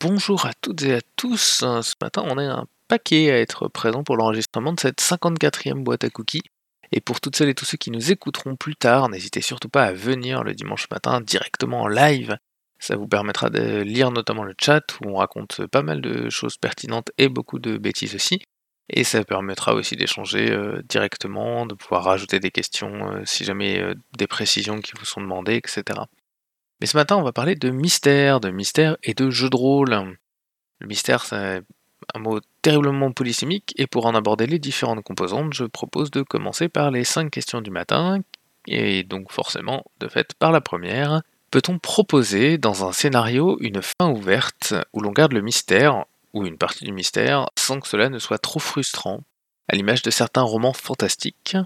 bonjour à toutes et à tous. Ce matin, on est un paquet à être présent pour l'enregistrement de cette 54e boîte à cookies. Et pour toutes celles et tous ceux qui nous écouteront plus tard, n'hésitez surtout pas à venir le dimanche matin directement en live. Ça vous permettra de lire notamment le chat où on raconte pas mal de choses pertinentes et beaucoup de bêtises aussi. Et ça permettra aussi d'échanger euh, directement, de pouvoir rajouter des questions euh, si jamais euh, des précisions qui vous sont demandées, etc. Mais ce matin, on va parler de mystère, de mystère et de jeu de rôle. Le mystère, c'est un mot terriblement polysémique, et pour en aborder les différentes composantes, je propose de commencer par les 5 questions du matin, et donc forcément, de fait, par la première. Peut-on proposer dans un scénario une fin ouverte où l'on garde le mystère, ou une partie du mystère, sans que cela ne soit trop frustrant, à l'image de certains romans fantastiques?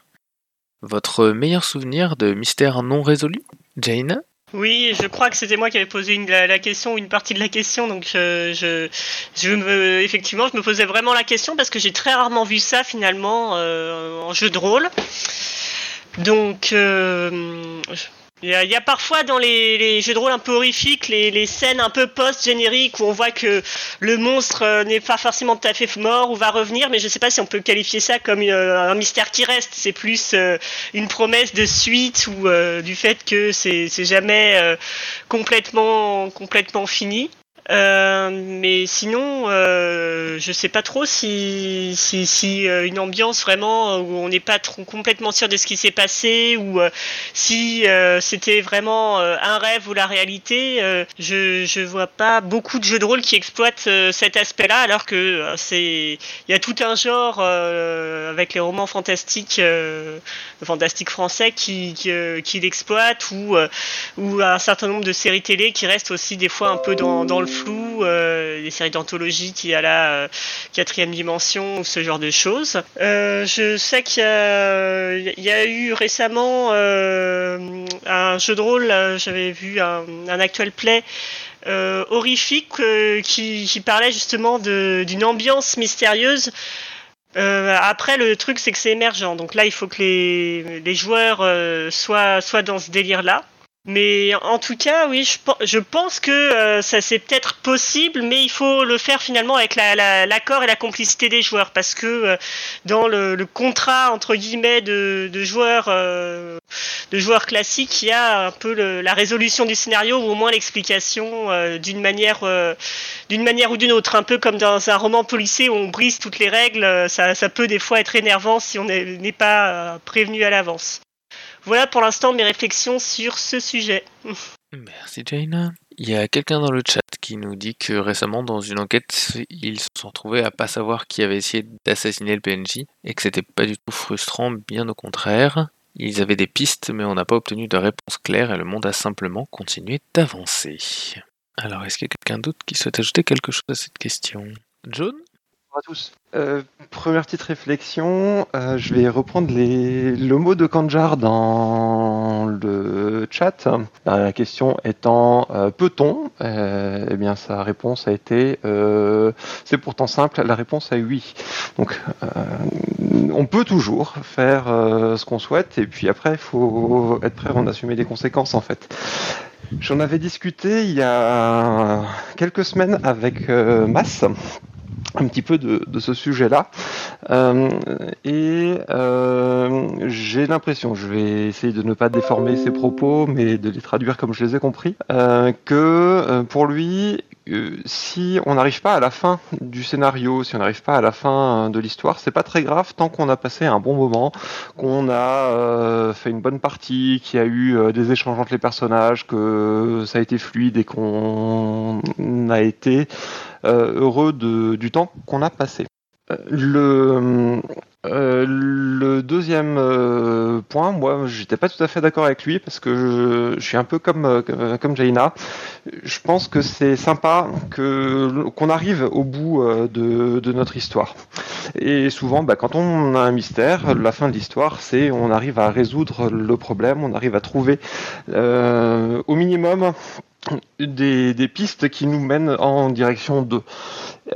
Votre meilleur souvenir de mystère non résolu? Jane? Oui, je crois que c'était moi qui avais posé une, la, question ou une partie de la question, donc euh, je, je me, effectivement, je me posais vraiment la question parce que j'ai très rarement vu ça finalement euh, en jeu de rôle. Donc, euh, il y, a, parfois dans les, jeux de rôle un peu horrifiques, les, scènes un peu post-génériques où on voit que le monstre euh, n'est pas forcément tout à fait mort ou va revenir, mais je ne sais pas si on peut qualifier ça comme euh, un mystère qui reste. C'est plus euh, une promesse de suite ou du fait que c'est jamais complètement complètement fini. Euh, mais sinon, euh, je sais pas trop si, si, euh, une ambiance vraiment où on n'est pas trop complètement sûr de ce qui s'est passé ou si c'était vraiment un rêve ou la réalité. je je vois pas beaucoup de jeux de rôle qui exploitent cet aspect-là, alors que c'est il y a tout un genre avec les romans fantastiques, fantastiques français qui qui, qui l'exploitent ou ou un certain nombre de séries télé qui restent aussi des fois un peu dans dans le flou, euh, des séries d'anthologie qui a la euh, quatrième dimension ou ce genre de choses. Euh, je sais qu'il y, a eu récemment un jeu de rôle, j'avais vu un, actuel play horrifique qui, parlait justement d'une ambiance mystérieuse. après, le truc, c'est que c'est émergent. Donc là, il faut que les, joueurs soient, soient dans ce délire-là. Mais en tout cas, oui, je, pense que euh, ça c'est peut-être possible, mais il faut le faire finalement avec l'accord et la complicité des joueurs, parce que euh, dans le, contrat entre guillemets de, joueurs euh, de joueurs classiques, il y a un peu la résolution du scénario ou au moins l'explication d'une manière d'une manière ou d'une autre, un peu comme dans un roman policier où on brise toutes les règles. Ça, ça peut des fois être énervant si on n'est pas prévenu à l'avance. Voilà pour l'instant mes réflexions sur ce sujet. Merci Jaina. Il y a quelqu'un dans le chat qui nous dit que récemment dans une enquête, ils se sont retrouvés à pas savoir qui avait essayé d'assassiner le PNJ et que c'était pas du tout frustrant, bien au contraire. Ils avaient des pistes mais on n'a pas obtenu de réponse claire et le monde a simplement continué d'avancer. Alors est-ce qu'il y a quelqu'un d'autre qui souhaite ajouter quelque chose à cette question? John? À tous. Euh, première petite réflexion, euh, je vais reprendre le mot de Kanjar dans le chat. La question étant euh, peut-on Eh bien, sa réponse a été c'est pourtant simple. La réponse est oui. Donc, on peut toujours faire ce qu'on souhaite, et puis après, il faut être prêt à en assumer les conséquences en fait. J'en avais discuté il y a quelques semaines avec Mass un petit peu de, ce sujet-là. Euh, et euh, j'ai l'impression, je vais essayer de ne pas déformer ses propos, mais de les traduire comme je les ai compris, euh, que pour lui, si on n'arrive pas à la fin du scénario, si on n'arrive pas à la fin de l'histoire, c'est pas très grave tant qu'on a passé un bon moment, qu'on a fait une bonne partie, qu'il y a eu des échanges entre les personnages, que ça a été fluide et qu'on a été euh, heureux de, du temps qu'on a passé. Euh, le, euh, deuxième point, moi, j'étais pas tout à fait d'accord avec lui parce que je, suis un peu comme comme Jaina. Je pense que c'est sympa que qu'on arrive au bout de, de, notre histoire. Et souvent, bah, quand on a un mystère, la fin de l'histoire, c'est on arrive à résoudre le problème, on arrive à trouver au minimum des, pistes qui nous mènent en direction d'eux.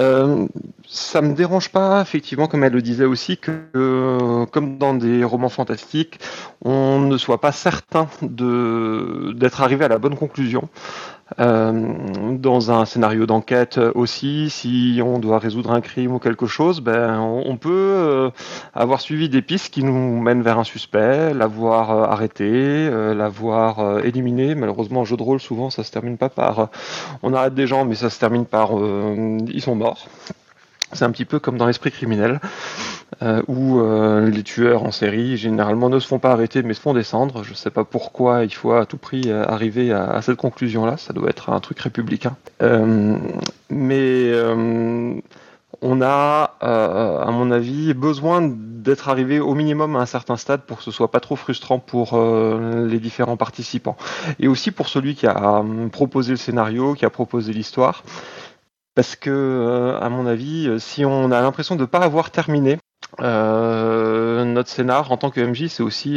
Euh, ça me dérange pas, effectivement, comme elle le disait aussi, que euh, comme dans des romans fantastiques, on ne soit pas certain d'être arrivé à la bonne conclusion. Euh, dans un scénario d'enquête aussi, si on doit résoudre un crime ou quelque chose, ben, on, peut euh, avoir suivi des pistes qui nous mènent vers un suspect, l'avoir arrêté, l'avoir éliminé. Malheureusement, en jeu de rôle, souvent, ça se termine pas par on arrête des gens, mais ça se termine par ils sont morts. C'est un petit peu comme dans l'esprit criminel, euh, où euh, les tueurs en série généralement ne se font pas arrêter mais se font descendre. Je ne sais pas pourquoi il faut à tout prix euh, arriver à, cette conclusion-là, ça doit être un truc républicain. mais on a, à mon avis, besoin d'être arrivé au minimum à un certain stade pour que ce soit pas trop frustrant pour les différents participants. Et aussi pour celui qui a proposé le scénario, qui a proposé l'histoire. Parce que, euh, à mon avis, euh, si on a l'impression de ne pas avoir terminé, euh, notre scénar en tant que MJ, c'est aussi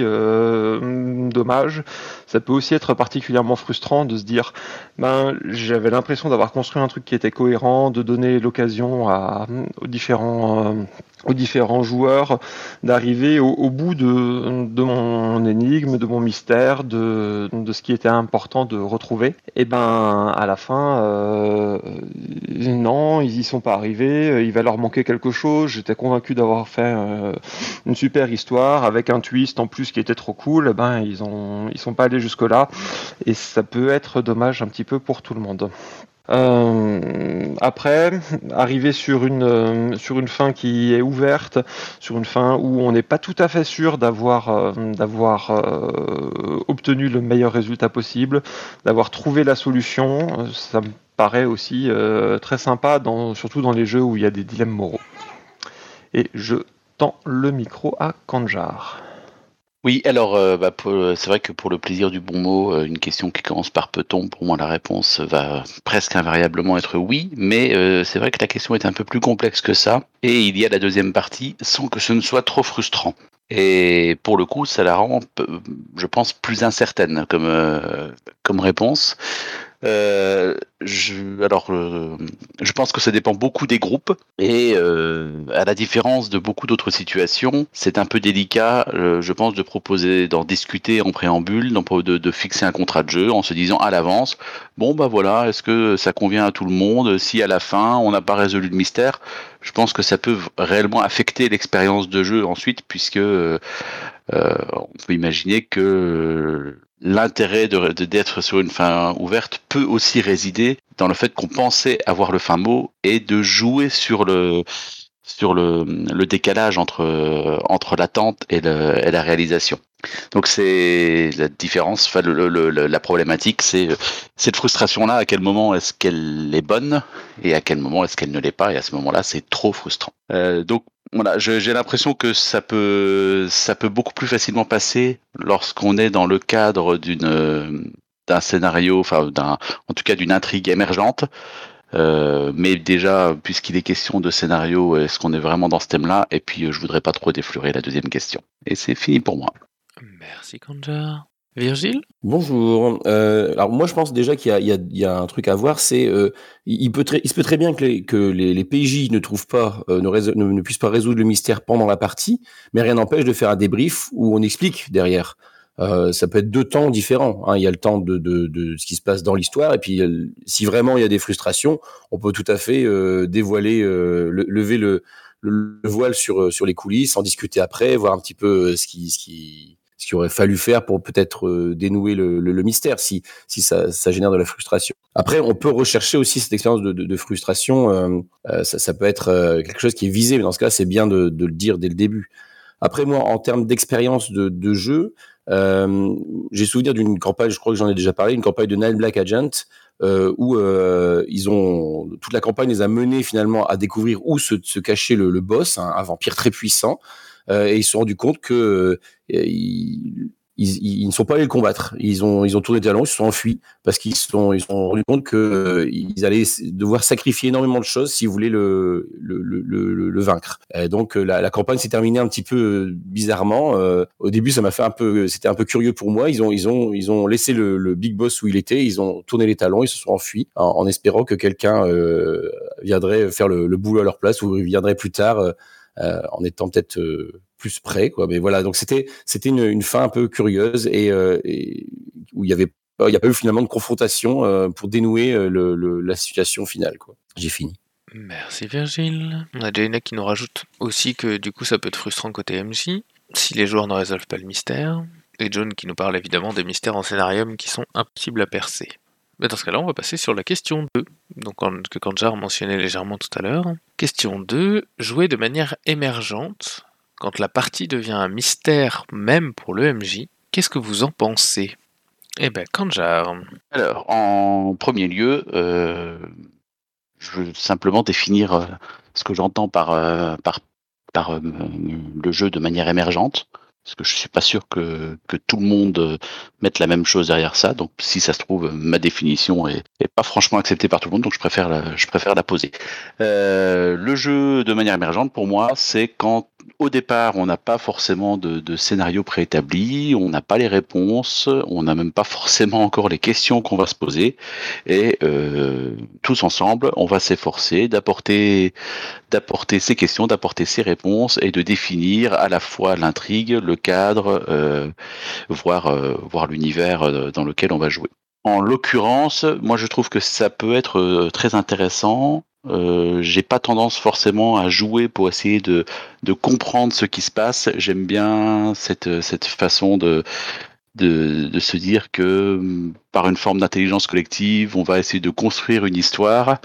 dommage. Ça peut aussi être particulièrement frustrant de se dire, ben, j'avais l'impression d'avoir construit un truc qui était cohérent, de donner l'occasion aux différents aux différents joueurs d'arriver au, bout de, mon énigme, de mon mystère, de, ce qui était important de retrouver. Et ben à la fin, euh, non, ils y sont pas arrivés. Il va leur manquer quelque chose. J'étais convaincu d'avoir fait euh, une super histoire avec un twist en plus qui était trop cool. ben ils ont ils sont pas allés jusque là et ça peut être dommage un petit peu pour tout le monde. Euh, après, arriver sur une, euh, sur une fin qui est ouverte, sur une fin où on n'est pas tout à fait sûr d'avoir euh, d'avoir obtenu le meilleur résultat possible, d'avoir trouvé la solution, ça me paraît aussi très sympa, dans, surtout dans les jeux où il y a des dilemmes moraux. Et je tends le micro à Kanjar. Oui, alors euh, bah, c'est vrai que pour le plaisir du bon mot, euh, une question qui commence par peut-on, pour moi la réponse va presque invariablement être oui, mais euh, c'est vrai que la question est un peu plus complexe que ça, et il y a la deuxième partie, sans que ce ne soit trop frustrant. Et pour le coup, ça la rend, je pense, plus incertaine comme, comme réponse. Euh, je, alors, euh, je pense que ça dépend beaucoup des groupes et euh, à la différence de beaucoup d'autres situations, c'est un peu délicat, je pense, de proposer, d'en discuter en préambule, de, de, fixer un contrat de jeu en se disant à l'avance, bon bah voilà, est-ce que ça convient à tout le monde? Si à la fin on n'a pas résolu le mystère, je pense que ça peut réellement affecter l'expérience de jeu ensuite, puisque on peut imaginer que l'intérêt de, d'être sur une fin ouverte peut aussi résider dans le fait qu'on pensait avoir le fin mot et de jouer sur le sur le, le décalage entre entre l'attente et, et la réalisation. Donc c'est la différence, enfin, le, le, la problématique, c'est cette frustration-là. À quel moment est-ce qu'elle est bonne et à quel moment est-ce qu'elle ne l'est pas Et à ce moment-là, c'est trop frustrant. Euh, donc voilà, j'ai l'impression que ça peut, ça peut beaucoup plus facilement passer lorsqu'on est dans le cadre d'une, d'un scénario, enfin, d'un, en tout cas d'une intrigue émergente. Euh, mais déjà, puisqu'il est question de scénario, est-ce qu'on est vraiment dans ce thème-là? Et puis, je voudrais pas trop déflurer la deuxième question. Et c'est fini pour moi. Merci, Kanja. Virgile? Bonjour. Euh, alors moi je pense déjà qu'il y, a, un truc à voir, c'est euh, il, peut il se peut très bien que les, que les, PJ ne trouvent pas, euh, ne, ne, puissent pas résoudre le mystère pendant la partie, mais rien n'empêche de faire un débrief où on explique derrière. ça peut être deux temps différents. Hein. Il y a le temps de, de, ce qui se passe dans l'histoire, et puis si vraiment il y a des frustrations, on peut tout à fait dévoiler, lever le, le, voile sur sur les coulisses, en discuter après, voir un petit peu ce qui, ce qui ce qu'il aurait fallu faire pour peut-être euh, dénouer le, le, mystère si, si ça, ça, génère de la frustration. Après, on peut rechercher aussi cette expérience de, de, de frustration. Euh, euh ça, ça, peut être euh, quelque chose qui est visé, mais dans ce cas, c'est bien de, de, le dire dès le début. Après, moi, en termes d'expérience de, jeu, euh, j'ai souvenir d'une campagne, je crois que j'en ai déjà parlé, une campagne de Nine Black Agent, euh, où euh, ils ont toute la campagne les a menés finalement à découvrir où se, se cachait le, le boss, un vampire très puissant. Euh, et ils se sont rendus compte que euh, il, ils, ne sont pas allés le combattre. Ils ont, ils ont tourné talons, ils se sont enfuis parce qu'ils se sont, ils sont rendus compte que euh, allaient devoir sacrifier énormément de choses s'ils voulaient le, le, le, vaincre. Donc la, campagne s'est terminée un petit peu bizarrement. au début, ça m'a fait un peu, c'était un peu curieux pour moi. Ils ont, ils ont, ils ont laissé le, big boss où il était. Ils ont tourné les talons, ils se sont enfuis en, espérant que quelqu'un viendrait faire le, boulot à leur place ou viendrait plus tard en étant peut-être plus près quoi. Mais voilà donc c'était une, fin un peu curieuse et, euh, où il y avait il n'y a pas eu finalement de confrontation euh, pour dénouer euh, la situation finale quoi. J'ai fini. Merci Virgile. On a Jaina qui nous rajoute aussi que du coup ça peut être frustrant côté MJ si les joueurs ne résolvent pas le mystère et John qui nous parle évidemment des mystères en scénarium qui sont impossibles à percer dans ce cas-là, on va passer sur la question 2, donc que Kanjar mentionnait légèrement tout à l'heure. Question 2, jouer de manière émergente quand la partie devient un mystère même pour le MJ, qu'est-ce que vous en pensez? Eh ben, Kanjar. Alors, en premier lieu, euh, je veux simplement définir euh, ce que j'entends par, euh, par, par le jeu de manière émergente parce que je suis pas sûr que, tout le monde euh, mette la même chose derrière ça. Donc, si ça se trouve, ma définition est, pas franchement acceptée par tout le monde, donc je préfère la, je préfère la poser. Euh, le jeu de manière émergente, pour moi, c'est quand au départ, on n'a pas forcément de, de, scénario préétabli, on n'a pas les réponses, on n'a même pas forcément encore les questions qu'on va se poser, et euh, tous ensemble, on va s'efforcer d'apporter, d'apporter ces questions, d'apporter ces réponses, et de définir à la fois l'intrigue, le cadre, euh, voir, euh, voir l'univers dans lequel on va jouer. En l'occurrence, moi je trouve que ça peut être très intéressant. Euh, j'ai pas tendance forcément à jouer pour essayer de, de comprendre ce qui se passe. J'aime bien cette, cette façon de, de, de, se dire que mm, par une forme d'intelligence collective, on va essayer de construire une histoire.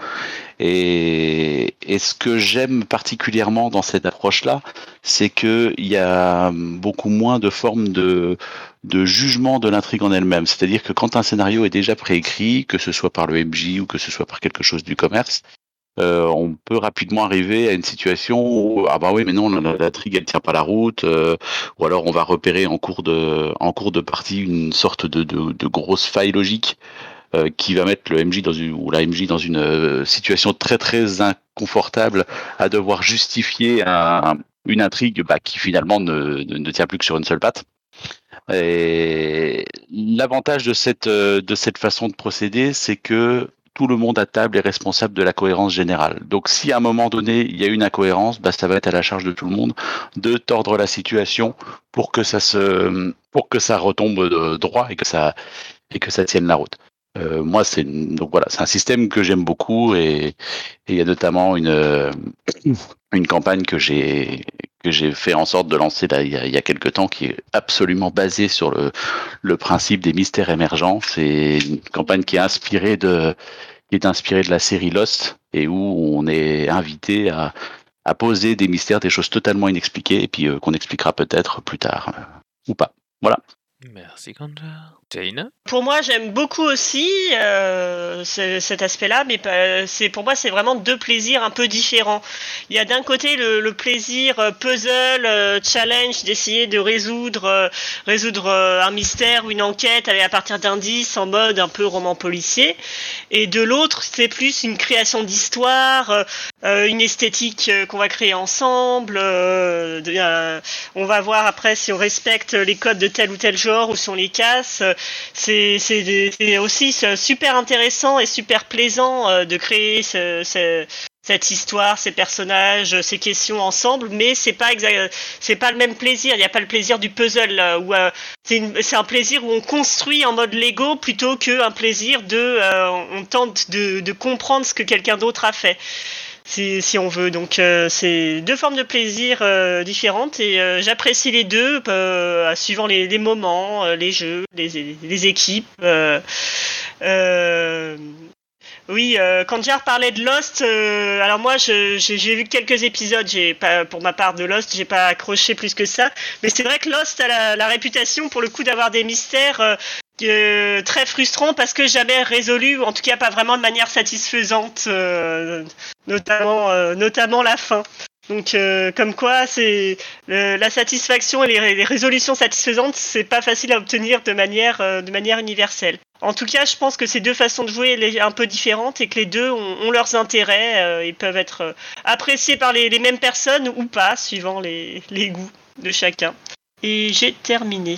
Et, et ce que j'aime particulièrement dans cette approche-là, c'est qu'il y a beaucoup moins de formes de, de jugement de l'intrigue en elle-même. C'est-à-dire que quand un scénario est déjà préécrit, que ce soit par le MJ ou que ce soit par quelque chose du commerce, euh, on peut rapidement arriver à une situation où ah bah oui mais non la, la trigue elle tient pas la route euh, ou alors on va repérer en cours de en cours de partie une sorte de, de, de grosse faille logique euh, qui va mettre le MJ dans une ou la MJ dans une situation très très inconfortable à devoir justifier un, une intrigue bah, qui finalement ne, ne, tient plus que sur une seule patte. Et l'avantage de cette de cette façon de procéder, c'est que tout le monde à table est responsable de la cohérence générale. Donc si à un moment donné il y a une incohérence, bah, ça va être à la charge de tout le monde de tordre la situation pour que ça se pour que ça retombe droit et que ça et que ça tienne la route. Euh, moi c'est donc voilà c'est un système que j'aime beaucoup et il y a notamment une une campagne que j'ai que j'ai fait en sorte de lancer là, il, y a, il quelques temps qui est absolument basée sur le, principe des mystères émergents. C'est une campagne qui est inspirée de qui est inspirée de la série Lost et où on est invité à, poser des mystères, des choses totalement inexpliquées et puis euh, qu'on expliquera peut-être plus tard euh, ou pas. Voilà. Merci Kanja. Pour moi, j'aime beaucoup aussi euh, cet aspect-là, mais c'est pour moi, c'est vraiment deux plaisirs un peu différents. Il y a d'un côté le, plaisir euh, puzzle, euh, challenge, d'essayer de résoudre, résoudre un mystère ou une enquête à partir d'indices en mode un peu roman policier. Et de l'autre, c'est plus une création d'histoire, une esthétique qu'on va créer ensemble. on va voir après si on respecte les codes de tel ou tel genre ou si on les casse c'est aussi super intéressant et super plaisant euh, de créer ce, cette histoire, ces personnages, ces questions ensemble, mais c'est pas c'est pas le même plaisir. Il n'y a pas le plaisir du puzzle où euh, c'est un plaisir où on construit en mode Lego plutôt qu'un plaisir de euh, on tente de, de comprendre ce que quelqu'un d'autre a fait si, si on veut. Donc euh, c'est deux formes de plaisir euh, différentes et euh, j'apprécie les deux suivant les, moments, les jeux, les, équipes. Oui, euh, quand Jar parlait de Lost, euh, alors moi j'ai vu quelques épisodes, j'ai pas pour ma part de Lost, j'ai pas accroché plus que ça, mais c'est vrai que Lost a la, réputation pour le coup d'avoir des mystères euh, très frustrants parce que jamais résolus, ou en tout cas pas vraiment de manière satisfaisante, notamment notamment la fin. Donc, euh, comme quoi, c'est la satisfaction et les, résolutions satisfaisantes, c'est pas facile à obtenir de manière, euh, de manière universelle. En tout cas, je pense que ces deux façons de jouer les- un peu différentes et que les deux ont, leurs intérêts euh, et peuvent être euh, appréciés par les, les mêmes personnes ou pas, suivant les, les goûts de chacun. Et j'ai terminé.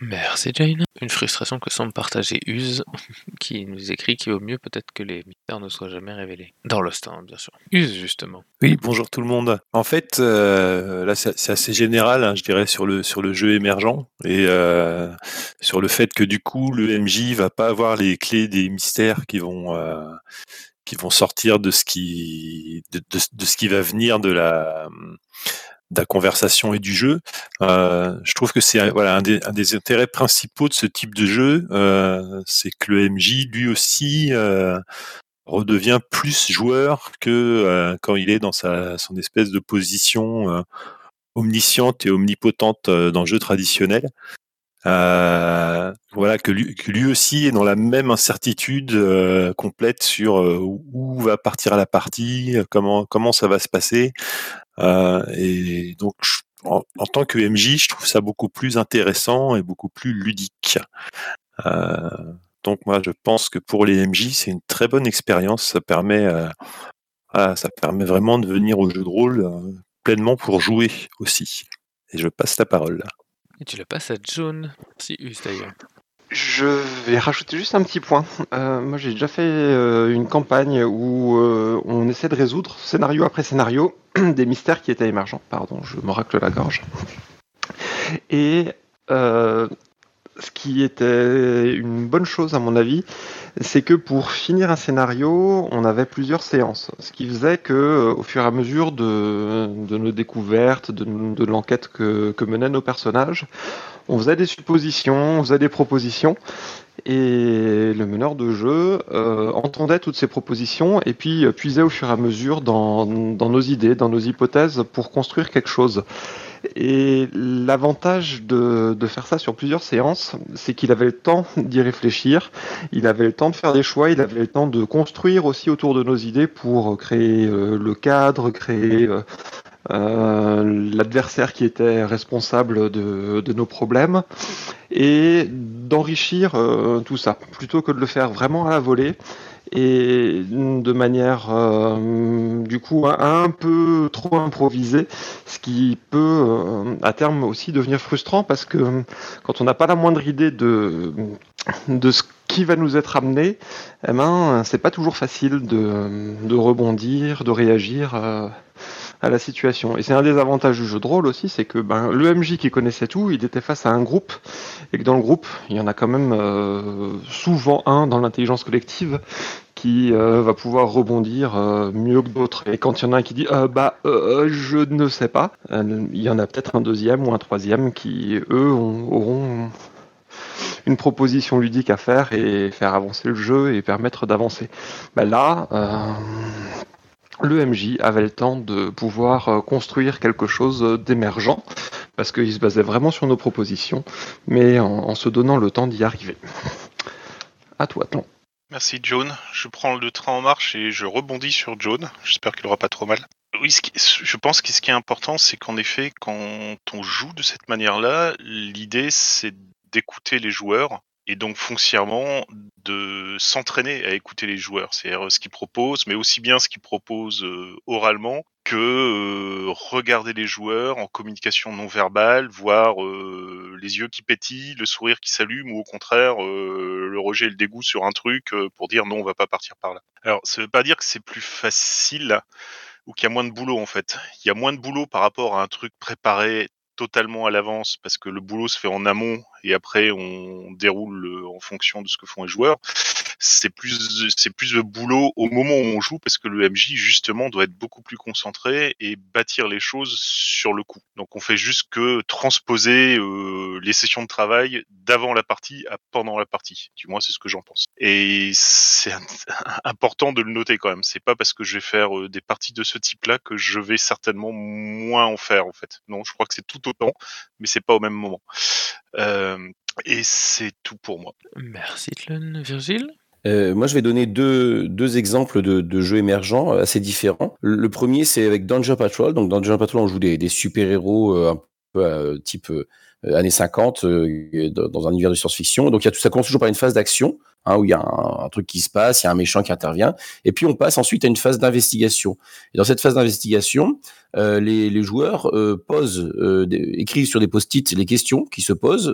Merci Jane. Une frustration que semble partager Use, qui nous écrit qu'il vaut mieux peut-être que les mystères ne soient jamais révélés. Dans Lost, hein, bien sûr. Use, justement. Oui, bonjour tout le monde. En fait, euh, là, c'est assez général, hein, je dirais, sur le sur le jeu émergent et euh, sur le fait que du coup, le MJ va pas avoir les clés des mystères qui vont euh, qui vont sortir de ce qui de ce qui va venir de la de la conversation et du jeu. Euh, je trouve que c'est voilà un des, un des intérêts principaux de ce type de jeu, euh, c'est que le MJ lui aussi euh, redevient plus joueur que euh, quand il est dans sa son espèce de position euh, omnisciente et omnipotente euh, dans le jeu traditionnel. Voilà que lui, que lui aussi est dans la même incertitude complète sur où va partir la partie, comment comment ça va se passer. Euh, et donc en, tant que MJ, je trouve ça beaucoup plus intéressant et beaucoup plus ludique. Euh, donc moi, je pense que pour les MJ, c'est une très bonne expérience. Ça permet, euh, ça permet vraiment de venir au jeu de rôle pleinement pour jouer aussi. Et je passe la parole. Et tu la passes à John. Merci Use d'ailleurs. Je vais rajouter juste un petit point. Euh, moi, j'ai déjà fait euh, une campagne où euh, on essaie de résoudre scénario après scénario des mystères qui étaient émergents. Pardon, je me racle la gorge. Et ce qui était une bonne chose à mon avis, c'est que pour finir un scénario, on avait plusieurs séances. Ce qui faisait que, euh, au fur et à mesure de, nos découvertes, de, l'enquête que, menaient nos personnages, on faisait des suppositions, on faisait des propositions, et le meneur de jeu euh, entendait toutes ces propositions et puis euh, puisait au fur et à mesure dans nos idées, dans nos hypothèses pour construire quelque chose. Et l'avantage de, de faire ça sur plusieurs séances, c'est qu'il avait le temps d'y réfléchir, il avait le temps de faire des choix, il avait le temps de construire aussi autour de nos idées pour créer euh, le cadre, créer euh, euh, l'adversaire qui était responsable de, de nos problèmes et d'enrichir tout ça. Plutôt que de le faire vraiment à la volée et de manière euh, du coup un, peu trop improvisée, ce qui peut euh, à terme aussi devenir frustrant parce que quand on n'a pas la moindre idée de, de ce qui va nous être amené, eh ben, c'est pas toujours facile de, de rebondir, de réagir. euh, à la situation. Et c'est un des avantages du jeu de rôle aussi, c'est que ben, le MJ qui connaissait tout, il était face à un groupe, et que dans le groupe, il y en a quand même euh, souvent un dans l'intelligence collective qui euh, va pouvoir rebondir euh, mieux que d'autres. Et quand il y en a un qui dit euh, bah je ne sais pas, il y en a peut-être un deuxième ou un troisième qui eux ont- auront une proposition ludique à faire et faire avancer le jeu et permettre d'avancer. Ben là, le MJ avait le temps de pouvoir euh, construire quelque chose d'émergent, parce qu'il se basait vraiment sur nos propositions, mais en, se donnant le temps d'y arriver. À toi, Tlon. Merci John. Je prends le train en marche et je rebondis sur John. J'espère qu'il aura pas trop mal. Oui, je pense que ce qui est important, c'est qu'en effet, quand on joue de cette manière-là, l'idée c'est d'écouter les joueurs et donc foncièrement de s'entraîner à écouter les joueurs, c'est-à-dire ce qu'ils proposent, mais aussi bien ce qu'ils proposent euh, oralement que euh, regarder les joueurs en communication non verbale, voir euh, les yeux qui pétillent, le sourire qui s'allume, ou au contraire euh, le rejet et le dégoût sur un truc euh, pour dire non, on va pas partir par là. Alors, ça veut pas dire que c'est plus facile ou qu'il y a moins de boulot en fait. Il y a moins de boulot par rapport à un truc préparé totalement à l'avance parce que le boulot se fait en amont et après on déroule euh, en fonction de ce que font les joueurs. C'est plus c'est plus de boulot au moment où on joue parce que le MJ justement doit être beaucoup plus concentré et bâtir les choses sur le coup. Donc on fait juste que transposer euh, les sessions de travail d'avant la partie à pendant la partie. Du moins c'est ce que j'en pense. Et c'est important de le noter quand même. C'est pas parce que je vais faire euh, des parties de ce type-là que je vais certainement moins en faire en fait. Non, je crois que c'est tout autant, mais c'est pas au même moment. Euh, et c'est tout pour moi. Merci Tlun. Virgile? Euh, moi, je vais donner deux, deux exemples de, de jeux émergents euh, assez différents. Le, premier, c'est avec Danger Patrol. Donc, Danger Patrol, on joue des, des super-héros euh, un peu euh, type euh, années 50 euh, dans un univers de science-fiction. Donc, y a tout ça commence toujours par une phase d'action, hein, où il y a un, truc qui se passe, il y a un méchant qui intervient, et puis on passe ensuite à une phase d'investigation. Et dans cette phase d'investigation, les, les joueurs posent, des- écrivent sur des post-it les questions qui se posent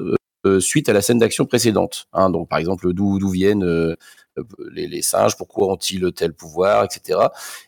suite à la scène d'action précédente. Hein. Donc, par exemple, d'où viennent euh, les, les singes, pourquoi ont-ils tel pouvoir, etc.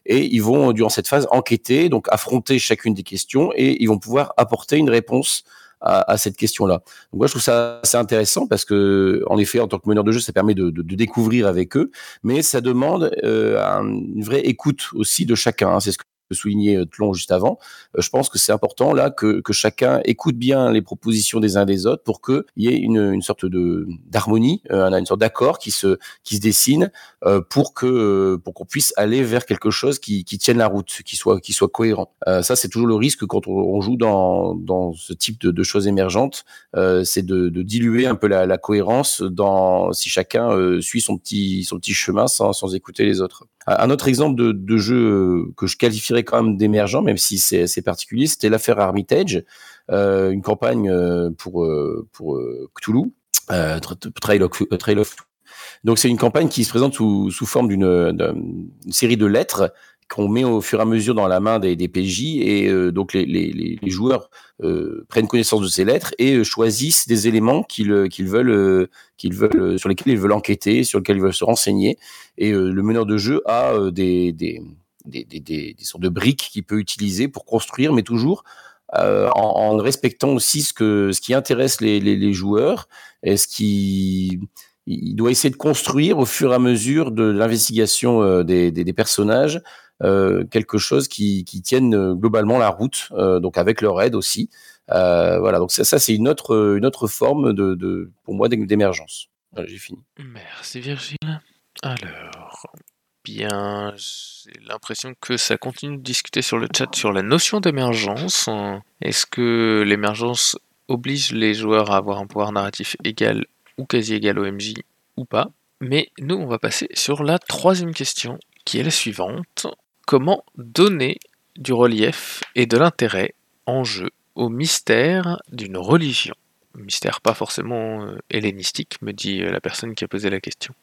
Et ils vont, durant cette phase, enquêter, donc affronter chacune des questions, et ils vont pouvoir apporter une réponse à, à cette question-là. Donc moi, je trouve ça assez intéressant parce que, en effet, en tant que meneur de jeu, ça permet de, de, de découvrir avec eux, mais ça demande euh, un- une vraie écoute aussi de chacun. hein. C'est ce que soulignait euh, Tlon juste avant. Euh, je pense que c'est important là que, que chacun écoute bien les propositions des uns des autres pour qu'il y ait une, une sorte de d'harmonie, euh, une sorte d'accord qui se qui se dessine pour que pour qu'on puisse aller vers quelque chose qui, qui tienne la route, qui soit qui soit cohérent. Ça c'est toujours le risque quand on, joue dans dans ce type de, de choses émergentes, c'est de, de diluer un peu la, la cohérence dans si chacun suit son petit son petit chemin sans sans écouter les autres. Un autre exemple de, de jeu euh, que je qualifierais quand même d'émergent, même si c'est assez particulier, c'était l'affaire Armitage, euh, une campagne euh, pour euh, pour euh, Cthulhu, euh, Trail of, Trail of donc c'est une campagne qui se présente sous, sous forme d'une série de lettres qu'on met au fur et à mesure dans la main des, PJ et euh, donc les, joueurs euh, prennent connaissance de ces lettres et euh, choisissent des éléments qu'ils veulent qu'ils veulent sur lesquels ils veulent enquêter, sur lesquels ils veulent se renseigner. Et le meneur de jeu a des, sortes de briques qu'il peut utiliser pour construire, mais toujours en, respectant aussi ce que ce qui intéresse les, joueurs et ce qui il doit essayer de construire au fur et à mesure de l'investigation des, personnages quelque chose qui, tienne euh, globalement la route, euh, donc avec leur aide aussi. Euh, voilà, donc ça, c'est une autre, une autre forme de, pour moi d'émergence. J'ai fini. Merci Virgile. Alors, bien, j'ai l'impression que ça continue de discuter sur le chat sur la notion d'émergence. Est-ce que l'émergence oblige les joueurs à avoir un pouvoir narratif égal ou quasi égal au MJ ou pas? Mais nous, on va passer sur la troisième question, qui est la suivante. Comment donner du relief et de l'intérêt en jeu au mystère d'une religion Mystère pas forcément euh, hellénistique, me dit euh, la personne qui a posé la question.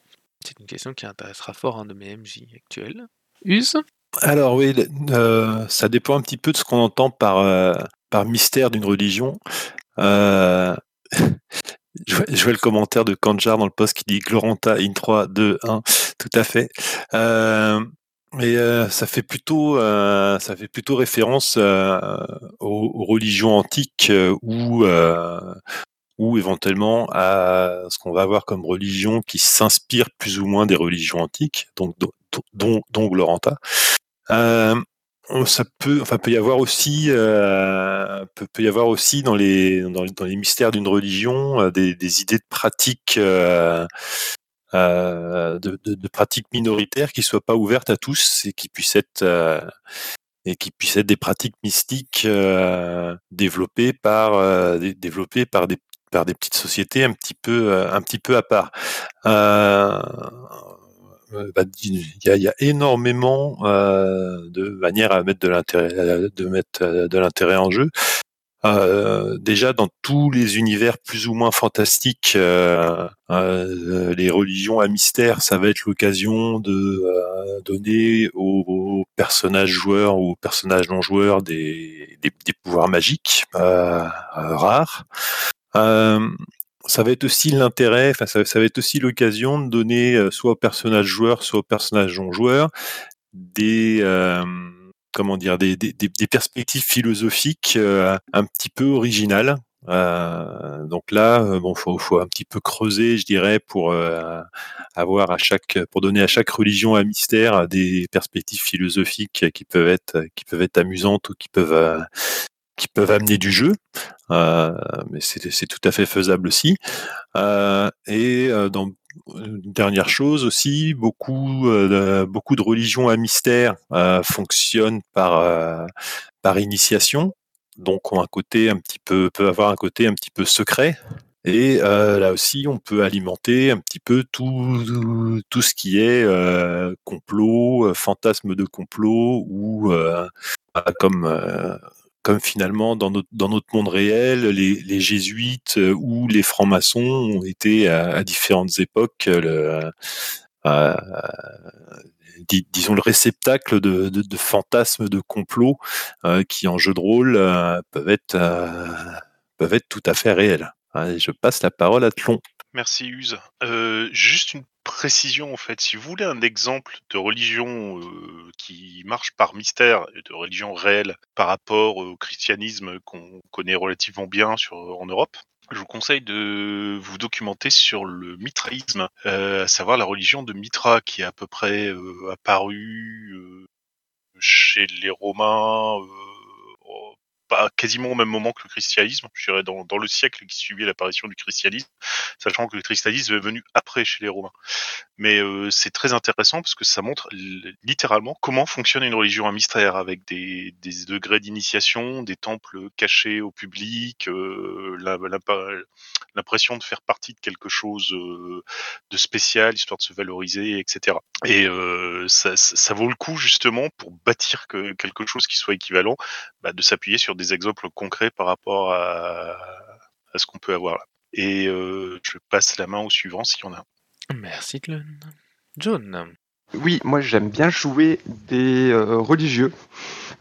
C'est une question qui intéressera fort un de mes MJ actuels. Use Alors oui, euh, ça dépend un petit peu de ce qu'on entend par, par mystère d'une religion. Je, vois, je vois le commentaire de Kanjar dans le post qui dit Gloranta in 3, 2, 1, tout à fait. Euh, mais euh, ça fait plutôt, euh, ça fait plutôt référence euh, aux, aux religions antiques euh, ou euh, ou éventuellement à ce qu'on va avoir comme religion qui s'inspire plus ou moins des religions antiques, donc dont, dont, dont Gloranta. Euh, ça peut, enfin, peut y avoir aussi, peut, peut y avoir aussi dans les dans, dans les mystères d'une religion des, des idées de pratiques, de, de, de pratiques minoritaires qui soient pas ouvertes à tous et qui puissent être euh, et qui puissent être des pratiques mystiques euh, développées par euh, dé- développées par des par des petites sociétés un petit peu euh, un petit peu à part. Euh, euh, bah, il y a, il y a énormément euh, de manières à mettre de l'intérêt de mettre euh, de l'intérêt en jeu. Euh, déjà dans tous les univers plus ou moins fantastiques, euh, euh, les religions à mystère, ça va être l'occasion de euh, donner aux, aux personnages joueurs ou aux personnages non joueurs des, des, des pouvoirs magiques euh, euh, rares. Ça va être aussi l'intérêt, enfin ça, ça va être aussi l'occasion de donner euh, soit aux personnages joueurs, soit aux personnages non joueurs des euh, comment dire des, des, des- perspectives philosophiques euh, un petit peu originales. Euh, donc là, euh, bon, faut, faut un petit peu creuser, je dirais, pour avoir à chaque, pour donner à chaque religion à mystère des perspectives philosophiques qui peuvent être, qui peuvent être amusantes ou qui peuvent, qui peuvent amener du jeu. Mais c'est tout à fait faisable aussi. Et dans une dernière chose aussi, beaucoup, euh, de, beaucoup de religions à mystère euh, fonctionnent par, euh, par initiation, donc ont un côté un petit peu, peuvent avoir un côté un petit peu secret. Et là aussi, on peut alimenter un petit peu tout, tout ce qui est complot, fantasme de complot, ou comme, comme finalement dans notre, dans notre monde réel, les, jésuites euh, ou les francs-maçons ont été à, différentes époques le, euh, dis- disons le réceptacle de, fantasmes de complot euh, qui en jeu de rôle euh, peuvent être euh, peuvent être tout à fait réels. Je passe la parole à Tlon. Merci Use. Euh, juste une précision en fait. Si vous voulez un exemple de religion euh, qui marche par mystère et de religion réelle par rapport au christianisme qu'on connaît relativement bien sur, en Europe, je vous conseille de vous documenter sur le mitraïsme, euh, à savoir la religion de Mitra qui est à peu près euh, apparue chez les Romains. Quasiment au même moment que le christianisme, je dirais dans, le siècle qui suivait l'apparition du christianisme, sachant que le christianisme est venu après chez les Romains. Mais euh, c'est très intéressant parce que ça montre littéralement comment fonctionne une religion à mystère avec des, degrés d'initiation, des temples cachés au public, euh, l'impression de faire partie de quelque chose euh, de spécial, histoire de se valoriser, etc. Et ça, vaut le coup justement pour bâtir que, quelque chose qui soit équivalent, bah, de s'appuyer sur des exemples concrets par rapport à, à ce qu'on peut avoir là. Et euh, je passe la main au suivant s'il y en a un. Merci. John. Oui, moi j'aime bien jouer des euh, religieux,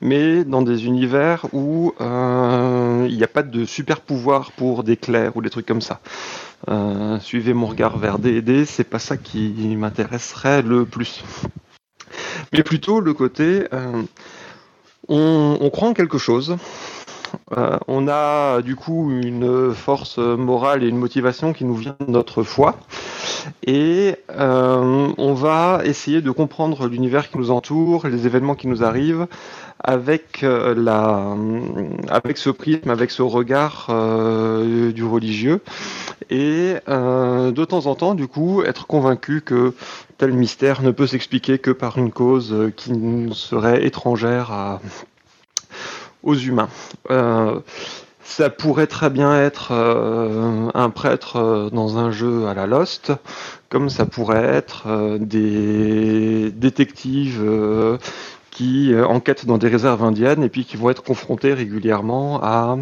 mais dans des univers où euh, il n'y a pas de super pouvoir pour des clercs ou des trucs comme ça. Euh, suivez mon regard vers D&D, c'est pas ça qui m'intéresserait le plus. Mais plutôt le côté, euh, on, croit en quelque chose. Euh, on a du coup une force morale et une motivation qui nous vient de notre foi. Et euh, on va essayer de comprendre l'univers qui nous entoure, les événements qui nous arrivent, avec, euh, la, avec ce prisme, avec ce regard du religieux. Et euh, de temps en temps, du coup, être convaincu que tel mystère ne peut s'expliquer que par une cause euh, qui serait étrangère aux humains. Euh, ça pourrait très bien être un prêtre dans un jeu à la Lost, comme ça pourrait être des détectives qui enquêtent dans des réserves indiennes et puis qui vont être confrontés régulièrement à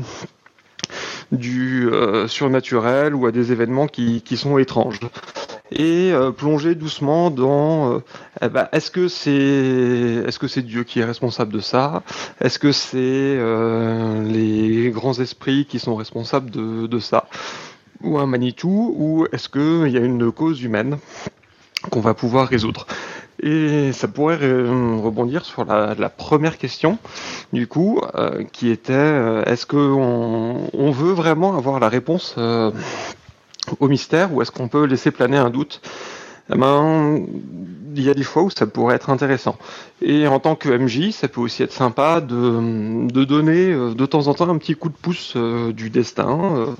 du euh, surnaturel ou à des événements qui, sont étranges. Et euh, plonger doucement dans euh, eh ben, est-ce que c'est Dieu qui est responsable de ça? Est-ce que c'est les grands esprits qui sont responsables de, de ça? Ou un Manitou? Ou est-ce qu'il y a une cause humaine qu'on va pouvoir résoudre? Et ça pourrait euh, rebondir sur la, première question, du coup, euh, qui était euh, est-ce qu'on on veut vraiment avoir la réponse au mystère ou est-ce qu'on peut laisser planer un doute? Eh ben, il y a des fois où ça pourrait être intéressant. Et en tant que MJ, ça peut aussi être sympa de, donner de temps en temps un petit coup de pouce du destin.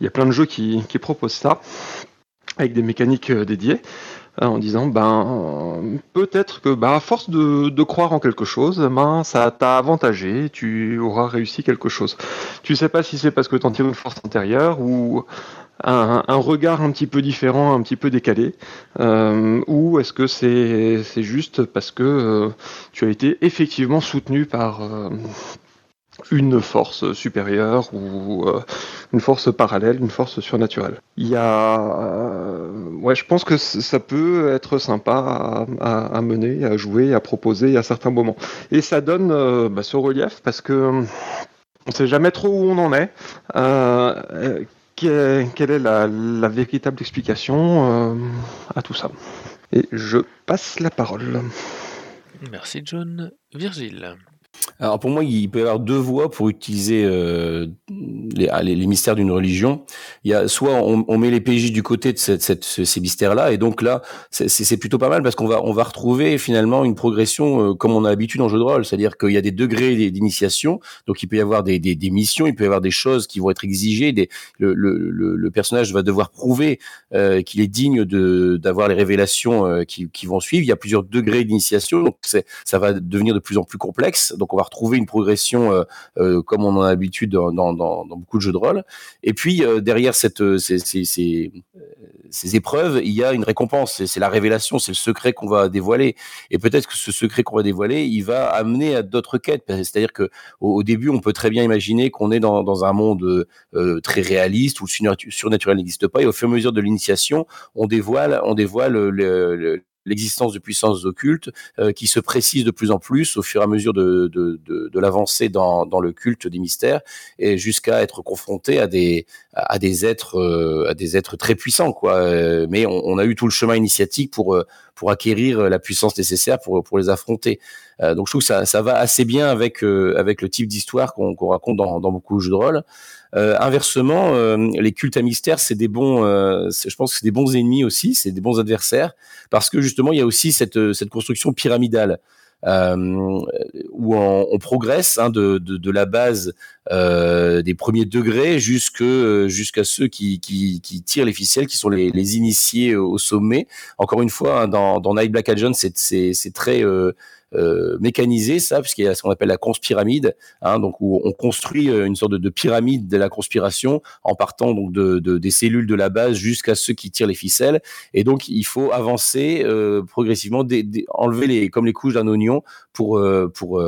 Il y a plein de jeux qui, proposent ça, avec des mécaniques dédiées en disant ben peut-être que ben, à force de, croire en quelque chose, ben ça t'a avantagé, tu auras réussi quelque chose. Tu sais pas si c'est parce que t'en tires une force intérieure ou un, regard un petit peu différent, un petit peu décalé, euh, ou est-ce que c'est juste parce que euh, tu as été effectivement soutenu par euh, une force supérieure ou euh, une force parallèle, une force surnaturelle. Il y a, euh, ouais, je pense que ça peut être sympa à, à- mener, à jouer, à proposer à certains moments. Et ça donne euh, bah, ce relief parce que on sait jamais trop où on en est. Que- quelle est la, véritable explication à tout ça? Et je passe la parole. Merci John. Virgile. Alors pour moi, il peut y avoir deux voies pour utiliser euh, les, ah, les, mystères d'une religion. Il y a soit on, met les PJ du côté de ces mystères-là, et donc là, c'est- plutôt pas mal parce qu'on va on va retrouver finalement une progression euh, comme on a l'habitude en jeu de rôle, c'est-à-dire qu'il y a des degrés d'initiation, donc il peut y avoir des, missions, il peut y avoir des choses qui vont être exigées, le, personnage va devoir prouver euh, qu'il est digne d'avoir les révélations qui, vont suivre. Il y a plusieurs degrés d'initiation, donc ça va devenir de plus en plus complexe. Donc on va retrouver une progression euh, euh, comme on en a l'habitude dans, beaucoup de jeux de rôle. Et puis derrière cette, ces, ces, ces, épreuves, il y a une récompense. C'est la révélation, c'est le secret qu'on va dévoiler. Et peut-être que ce secret qu'on va dévoiler, il va amener à d'autres quêtes. C'est-à-dire que au, début, on peut très bien imaginer qu'on est dans, dans un monde très réaliste où le surnaturel n'existe pas. Et au fur et à mesure de l'initiation, on dévoile, on dévoile le l'existence de puissances occultes euh, qui se précise de plus en plus au fur et à mesure de, de, de, de l'avancée dans, dans, le culte des mystères et jusqu'à être confronté à des à des êtres euh, à des êtres très puissants quoi. Euh, mais on, on, a eu tout le chemin initiatique pour pour acquérir la puissance nécessaire pour pour les affronter. Donc je trouve que ça, ça va assez bien avec avec le type d'histoire qu'on raconte dans, dans beaucoup de jeux de rôle. euh, inversement, euh, les cultes à mystère, c'est des bons, euh, je pense que c'est des bons ennemis aussi, c'est des bons adversaires, parce que justement, il y a aussi cette, cette construction pyramidale. Euh, où on, on progresse hein, de, de, de, la base euh, des premiers degrés jusqu'à ceux qui, qui, qui, tirent les ficelles, qui sont les, les initiés au sommet. Encore une fois, hein, dans, dans Night Black Agent, c'est très euh, euh, mécaniser ça, puisqu'il y a ce qu'on appelle la conspiramide, hein, donc où on construit euh, une sorte de, de, pyramide de la conspiration en partant donc de, de des cellules de la base jusqu'à ceux qui tirent les ficelles. Et donc il faut avancer euh, progressivement, enlever les comme les couches d'un oignon pour euh, pour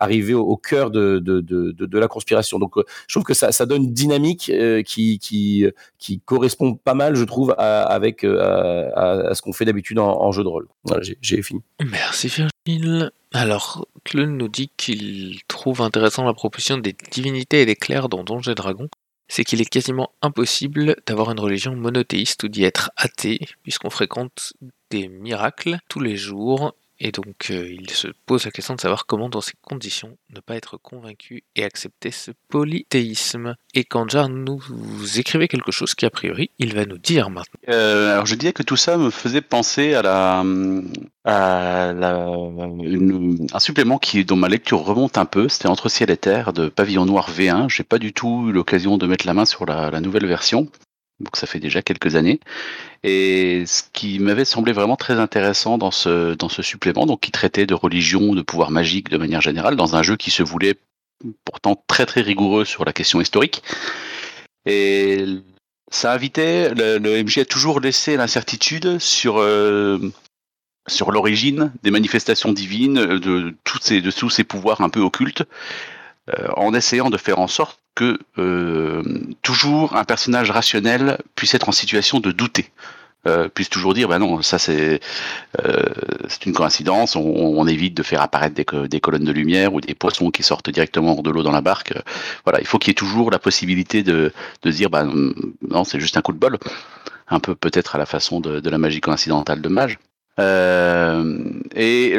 arriver au, cœur de, de, de, la conspiration. Donc je trouve que ça, donne une dynamique qui qui qui correspond pas mal, je trouve, à, avec à, ce qu'on fait d'habitude en, en, jeu de rôle. Voilà, j'ai fini. Merci Virgile. Alors, Clun nous dit qu'il trouve intéressant la proposition des divinités et des clercs dans Donjons et Dragons. C'est qu'il est quasiment impossible d'avoir une religion monothéiste ou d'y être athée, puisqu'on fréquente des miracles tous les jours et donc, euh, il se pose la question de savoir comment, dans ces conditions, ne pas être convaincu et accepter ce polythéisme. Et Kanjar nous écrivez quelque chose qui, a priori, il va nous dire maintenant. Euh, alors, je disais que tout ça me faisait penser à la, un supplément qui, dont ma lecture remonte un peu. C'était Entre ciel et terre de Pavillon Noir V1. J'ai pas du tout eu l'occasion de mettre la main sur la nouvelle version donc ça fait déjà quelques années. Et ce qui m'avait semblé vraiment très intéressant dans ce, dans ce supplément, donc qui traitait de religion, de pouvoir magique de manière générale, dans un jeu qui se voulait pourtant très très rigoureux sur la question historique. Et ça invitait, le, MJ a toujours laissé l'incertitude sur, euh, sur l'origine des manifestations divines, de, ces, de tous ces pouvoirs un peu occultes, en essayant de faire en sorte que euh, toujours un personnage rationnel puisse être en situation de douter. Euh, puisse toujours dire bah non ça c'est euh, c'est une coïncidence on, on, évite de faire apparaître des, des, colonnes de lumière ou des poissons qui sortent directement hors de l'eau dans la barque. Voilà il faut qu'il y ait toujours la possibilité de, de dire bah non c'est juste un coup de bol. Un peu peut-être à la façon de, de la magie coïncidentale de mage euh, et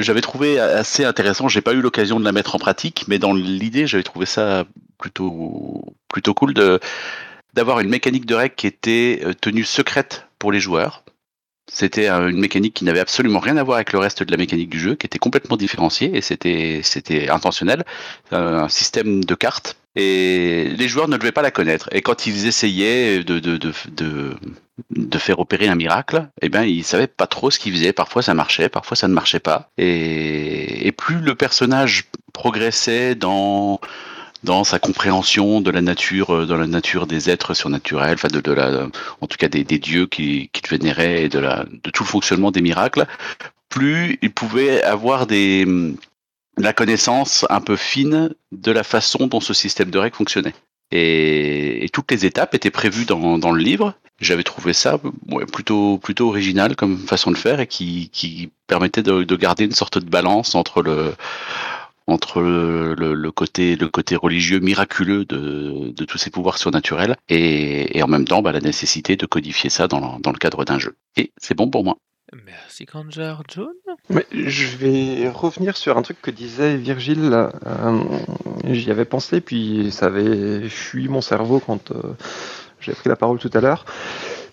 j'avais trouvé assez intéressant. J'ai pas eu l'occasion de la mettre en pratique, mais dans l'idée, j'avais trouvé ça plutôt plutôt cool de d'avoir une mécanique de règle qui était euh, tenue secrète pour les joueurs. C'était une mécanique qui n'avait absolument rien à voir avec le reste de la mécanique du jeu, qui était complètement différenciée et c'était c'était intentionnel. Un système de cartes et les joueurs ne devaient pas la connaître. Et quand ils essayaient de, de, de faire opérer un miracle, eh ben ils savaient pas trop ce qu'ils faisaient. Parfois ça marchait, parfois ça ne marchait pas. Et, plus le personnage progressait dans dans sa compréhension de la nature, dans la nature des êtres surnaturels, enfin de, la, en tout cas des, dieux qui, qui le vénéraient et de, la, de tout le fonctionnement des miracles, plus il pouvait avoir des, la connaissance un peu fine de la façon dont ce système de règles fonctionnait. Et, et toutes les étapes étaient prévues dans, dans le livre. J'avais trouvé ça ouais, plutôt, plutôt original comme façon de faire et qui, qui permettait de, de, garder une sorte de balance entre le, entre le, le, le, côté, le côté religieux miraculeux de, de tous ces pouvoirs surnaturels et, et en même temps bah, la nécessité de codifier ça dans, dans le cadre d'un jeu. Et c'est bon pour moi. Merci Kanjar. John? Mais Je vais revenir sur un truc que disait Virgile. Euh, J'y avais pensé, puis ça avait fui mon cerveau quand euh, j'ai pris la parole tout à l'heure.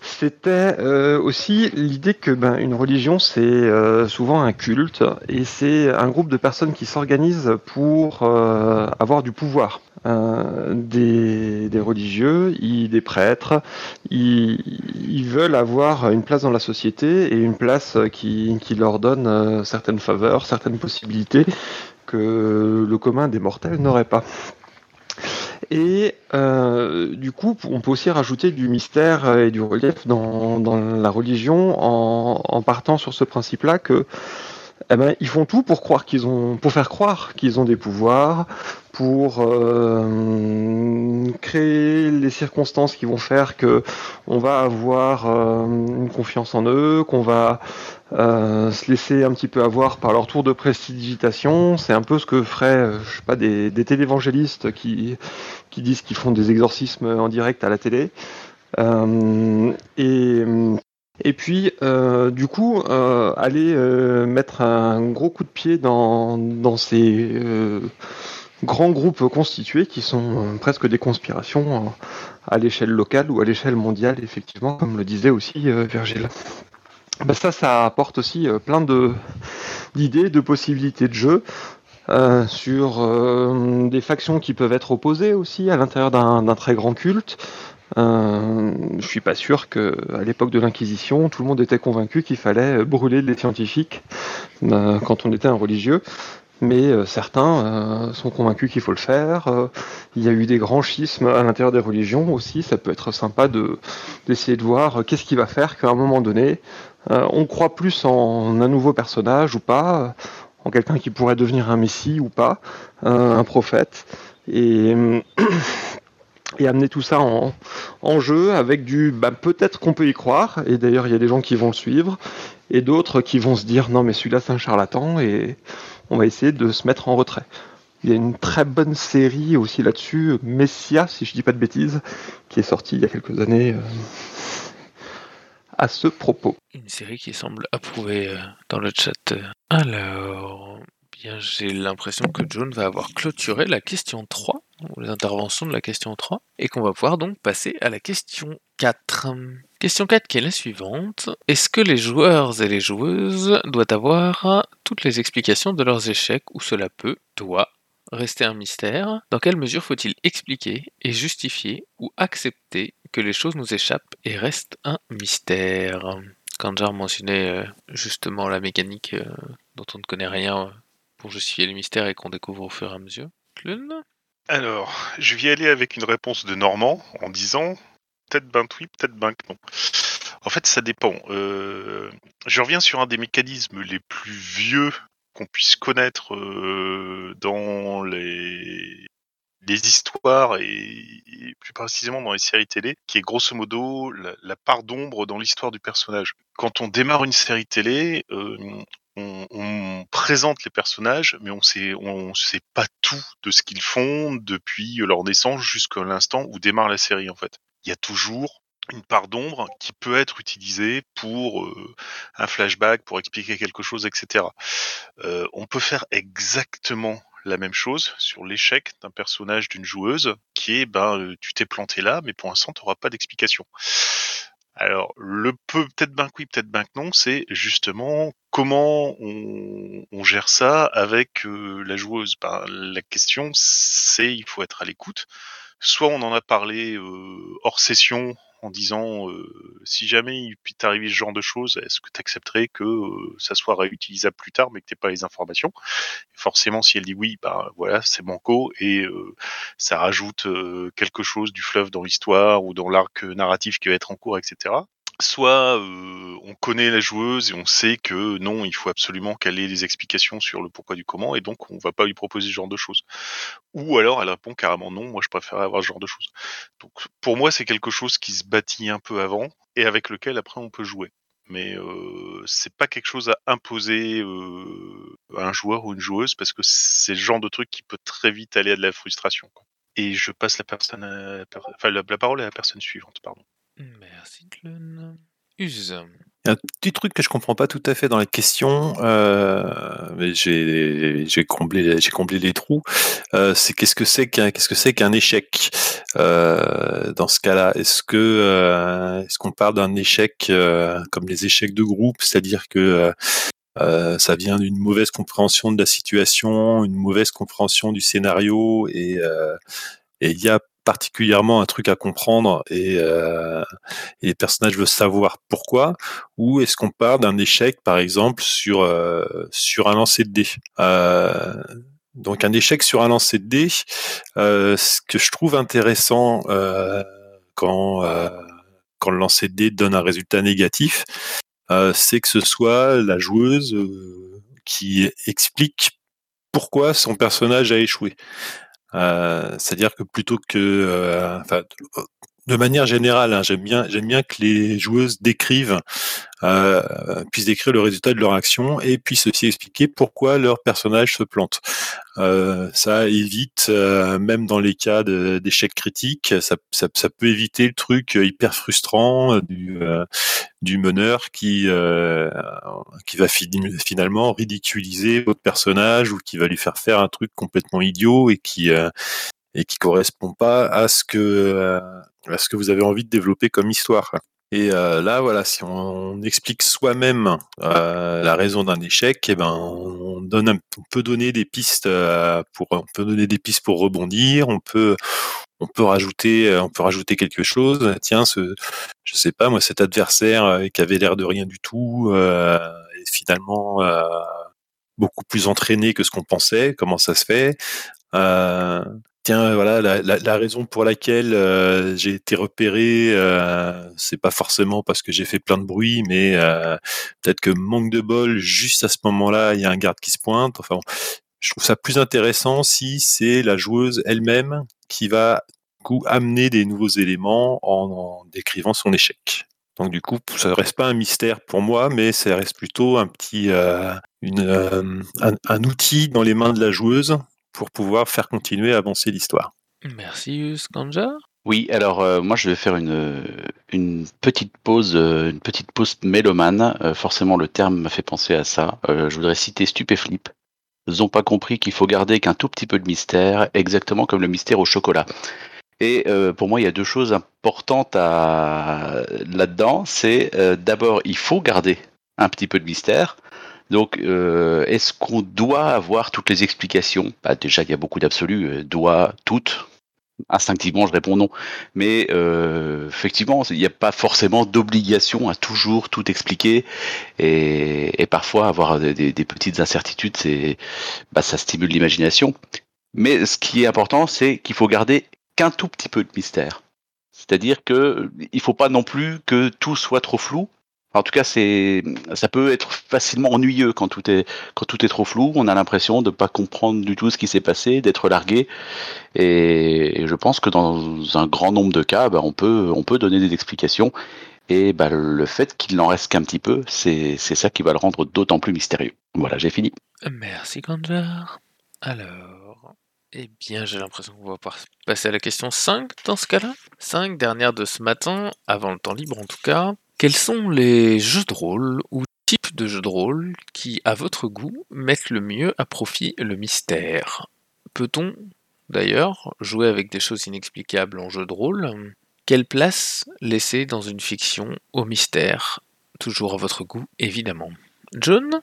C'était euh, aussi l'idée que ben, une religion, c'est euh, souvent un culte, et c'est un groupe de personnes qui s'organisent pour euh, avoir du pouvoir. Des, des, religieux, des prêtres, ils, veulent avoir une place dans la société et une place qui, qui leur donne certaines faveurs, certaines possibilités que le commun des mortels n'aurait pas. Et euh, du coup, on peut aussi rajouter du mystère et du relief dans, dans la religion en, en, partant sur ce principe-là que eh ben, ils font tout pour croire qu'ils ont, pour faire croire qu'ils ont des pouvoirs, pour euh, créer les circonstances qui vont faire que on va avoir euh, une confiance en eux, qu'on va euh, se laisser un petit peu avoir par leur tour de prestidigitation. C'est un peu ce que feraient, je sais pas, des, des télévangélistes qui qui disent qu'ils font des exorcismes en direct à la télé. et et puis, euh, du coup, euh, aller euh, mettre un gros coup de pied dans, dans ces euh, grands groupes constitués qui sont euh, presque des conspirations à l'échelle locale ou à l'échelle mondiale, effectivement, comme le disait aussi Virgile. Ben ça, ça apporte aussi plein de d'idées, de possibilités de jeu. Euh, sur euh, des factions qui peuvent être opposées aussi à l'intérieur d'un très grand culte, euh, je suis pas sûr que à l'époque de l'Inquisition, tout le monde était convaincu qu'il fallait brûler les scientifiques euh, quand on était un religieux. Mais euh, certains euh, sont convaincus qu'il faut le faire. Euh, il y a eu des grands schismes à l'intérieur des religions aussi. Ça peut être sympa de d'essayer de voir qu'est-ce qui va faire qu'à un moment donné, on croit plus en un nouveau personnage ou pas, en quelqu'un qui pourrait devenir un messie ou pas, un prophète. Et amener tout ça en, jeu avec du bah, peut-être qu'on peut y croire, et d'ailleurs il y a des gens qui vont le suivre, et d'autres qui vont se dire non mais celui-là c'est un charlatan, et on va essayer de se mettre en retrait. Il y a une très bonne série aussi là-dessus, Messia, si je dis pas de bêtises, qui est sortie il y a quelques années euh, à ce propos. Une série qui semble approuvée euh, dans le chat. Alors, bien j'ai l'impression que John va avoir clôturé la question 3 ou les interventions de la question 3, et qu'on va pouvoir donc passer à la question 4. Question 4 qui est la suivante. Est-ce que les joueurs et les joueuses doivent avoir toutes les explications de leurs échecs ou cela peut, doit, rester un mystère? Dans quelle mesure faut-il expliquer et justifier ou accepter que les choses nous échappent et restent un mystère Kanjar mentionnait euh, justement la mécanique euh, dont on ne connaît rien pour justifier les mystères et qu'on découvre au fur et à mesure. Alors, je vais aller avec une réponse de Normand en disant peut-être ben oui, peut-être ben non. En fait, ça dépend. Euh, je reviens sur un des mécanismes les plus vieux qu'on puisse connaître euh, dans les, les histoires et, plus précisément dans les séries télé, qui est grosso modo la, part d'ombre dans l'histoire du personnage. Quand on démarre une série télé, euh, on, on, présente les personnages, mais on sait, on sait pas tout de ce qu'ils font depuis leur naissance jusqu'à l'instant où démarre la série en fait. Il y a toujours une part d'ombre qui peut être utilisée pour euh, un flashback, pour expliquer quelque chose, etc. Euh, on peut faire exactement la même chose sur l'échec d'un personnage d'une joueuse qui est ben euh, tu t'es planté là mais pour l'instant tu n'auras pas d'explication. Alors le peut peut-être ben oui peut-être ben non c'est justement comment on, on, gère ça avec euh, la joueuse. Ben, la question c'est il faut être à l'écoute. Soit on en a parlé euh, hors session en disant si jamais il puisse t'arriver ce genre de choses, est-ce que tu accepterais que ça soit réutilisable plus tard mais que tu pas les informations? Forcément, si elle dit oui, bah voilà, c'est banco et ça rajoute quelque chose du fleuve dans l'histoire ou dans l'arc narratif qui va être en cours, etc soit euh, on connaît la joueuse et on sait que non, il faut absolument qu'elle ait des explications sur le pourquoi du comment et donc on va pas lui proposer ce genre de choses. Ou alors elle répond carrément non, moi je préfère avoir ce genre de choses. Donc pour moi c'est quelque chose qui se bâtit un peu avant et avec lequel après on peut jouer. Mais euh, c'est pas quelque chose à imposer euh, à un joueur ou une joueuse parce que c'est le genre de truc qui peut très vite aller à de la frustration. Et je passe la, la parole à la personne suivante, pardon. Merci, Clun. Use. Un petit truc que je comprends pas tout à fait dans les questions, euh, mais j'ai j'ai comblé j'ai comblé les trous. Euh, c'est qu'est-ce que c'est qu'un qu'est-ce que c'est qu'un échec? Euh, dans ce cas-là Est-ce que est-ce qu'on parle d'un échec comme les échecs de groupe, c'est-à-dire que ça vient d'une mauvaise compréhension de la situation, une mauvaise compréhension du scénario et et il y a particulièrement un truc à comprendre et, euh, et, les personnages veulent savoir pourquoi ou est-ce qu'on part d'un échec par exemple sur euh, sur un lancer de dés? Euh, Donc un échec sur un lancer de dés, ce que je trouve intéressant quand, quand le lancer de dés donne un résultat négatif, c'est que ce soit la joueuse qui explique pourquoi son personnage a échoué. Euh, C'est-à-dire que plutôt que, euh, de manière générale, hein, j'aime bien, que les joueuses décrivent, euh, puissent décrire le résultat de leur action et puissent aussi expliquer pourquoi leur personnage se plante. Euh, ça évite, euh, même dans les cas d'échecs critiques, ça, peut éviter le truc hyper frustrant du, du meneur qui, qui va fi- finalement ridiculiser votre personnage ou qui va lui faire faire un truc complètement idiot et qui et qui correspond pas à ce que euh, à ce que vous avez envie de développer comme histoire. Et euh, là, voilà, si on explique soi-même euh, la raison d'un échec, eh ben, on peut donner des pistes pour, on peut donner des pistes pour rebondir. On peut, on peut rajouter, on peut rajouter quelque chose. Tiens, ce, je sais pas, moi, cet adversaire qui avait l'air de rien du tout est finalement beaucoup plus entraîné que ce qu'on pensait. Comment ça se fait Tiens, voilà, la, la, la raison pour laquelle euh, j'ai été repéré, euh, c'est pas forcément parce que j'ai fait plein de bruit, mais euh, peut-être que manque de bol, juste à ce moment-là, il y a un garde qui se pointe. Enfin, bon, je trouve ça plus intéressant si c'est la joueuse elle-même qui va coup amener des nouveaux éléments en, en décrivant son échec. Donc du coup, ça reste pas un mystère pour moi, mais ça reste plutôt un petit, euh, une, euh, un outil dans les mains de la joueuse pour pouvoir faire continuer à avancer l'histoire. Merci Skanja. Oui, alors euh, moi je vais faire une, une petite pause, euh, une petite pause mélomane. Euh, forcément, le terme m'a fait penser à ça. Euh, je voudrais citer Stupéflip. Ils n'ont pas compris qu'il faut garder qu'un tout petit peu de mystère, exactement comme le mystère au chocolat. Et euh, pour moi, il y a deux choses importantes à... là-dedans. C'est euh, d'abord, il faut garder un petit peu de mystère. Donc, euh, est-ce qu'on doit avoir toutes les explications? Bah, Déjà, il y a beaucoup d'absolus. euh, doit, toutes. Instinctivement, je réponds non. Mais euh, effectivement, il n'y a pas forcément d'obligation à toujours tout expliquer. Et, parfois, avoir des petites incertitudes, c'est, bah, ça stimule l'imagination. Mais ce qui est important, c'est qu'il faut garder qu'un tout petit peu de mystère. C'est-à-dire que il faut pas non plus que tout soit trop flou. En tout cas, c'est, ça peut être facilement ennuyeux quand tout est, quand tout est trop flou. On a l'impression de pas comprendre du tout ce qui s'est passé, d'être largué. Et, je pense que dans un grand nombre de cas, bah, on peut, on peut donner des explications. Et bah, le fait qu'il n'en reste qu'un petit peu, c'est, ça qui va le rendre d'autant plus mystérieux. Voilà, j'ai fini. Merci Kanjar. Alors, eh bien, j'ai l'impression qu'on va passer à la question 5 dans ce cas-là. 5, dernière de ce matin, avant le temps libre en tout cas. Quels sont les jeux de rôle ou types de jeux de rôle qui, à votre goût, mettent le mieux à profit le mystère? Peut-on, d'ailleurs, jouer avec des choses inexplicables en jeu de rôle? Quelle place laisser dans une fiction au mystère? Toujours à votre goût, évidemment. John?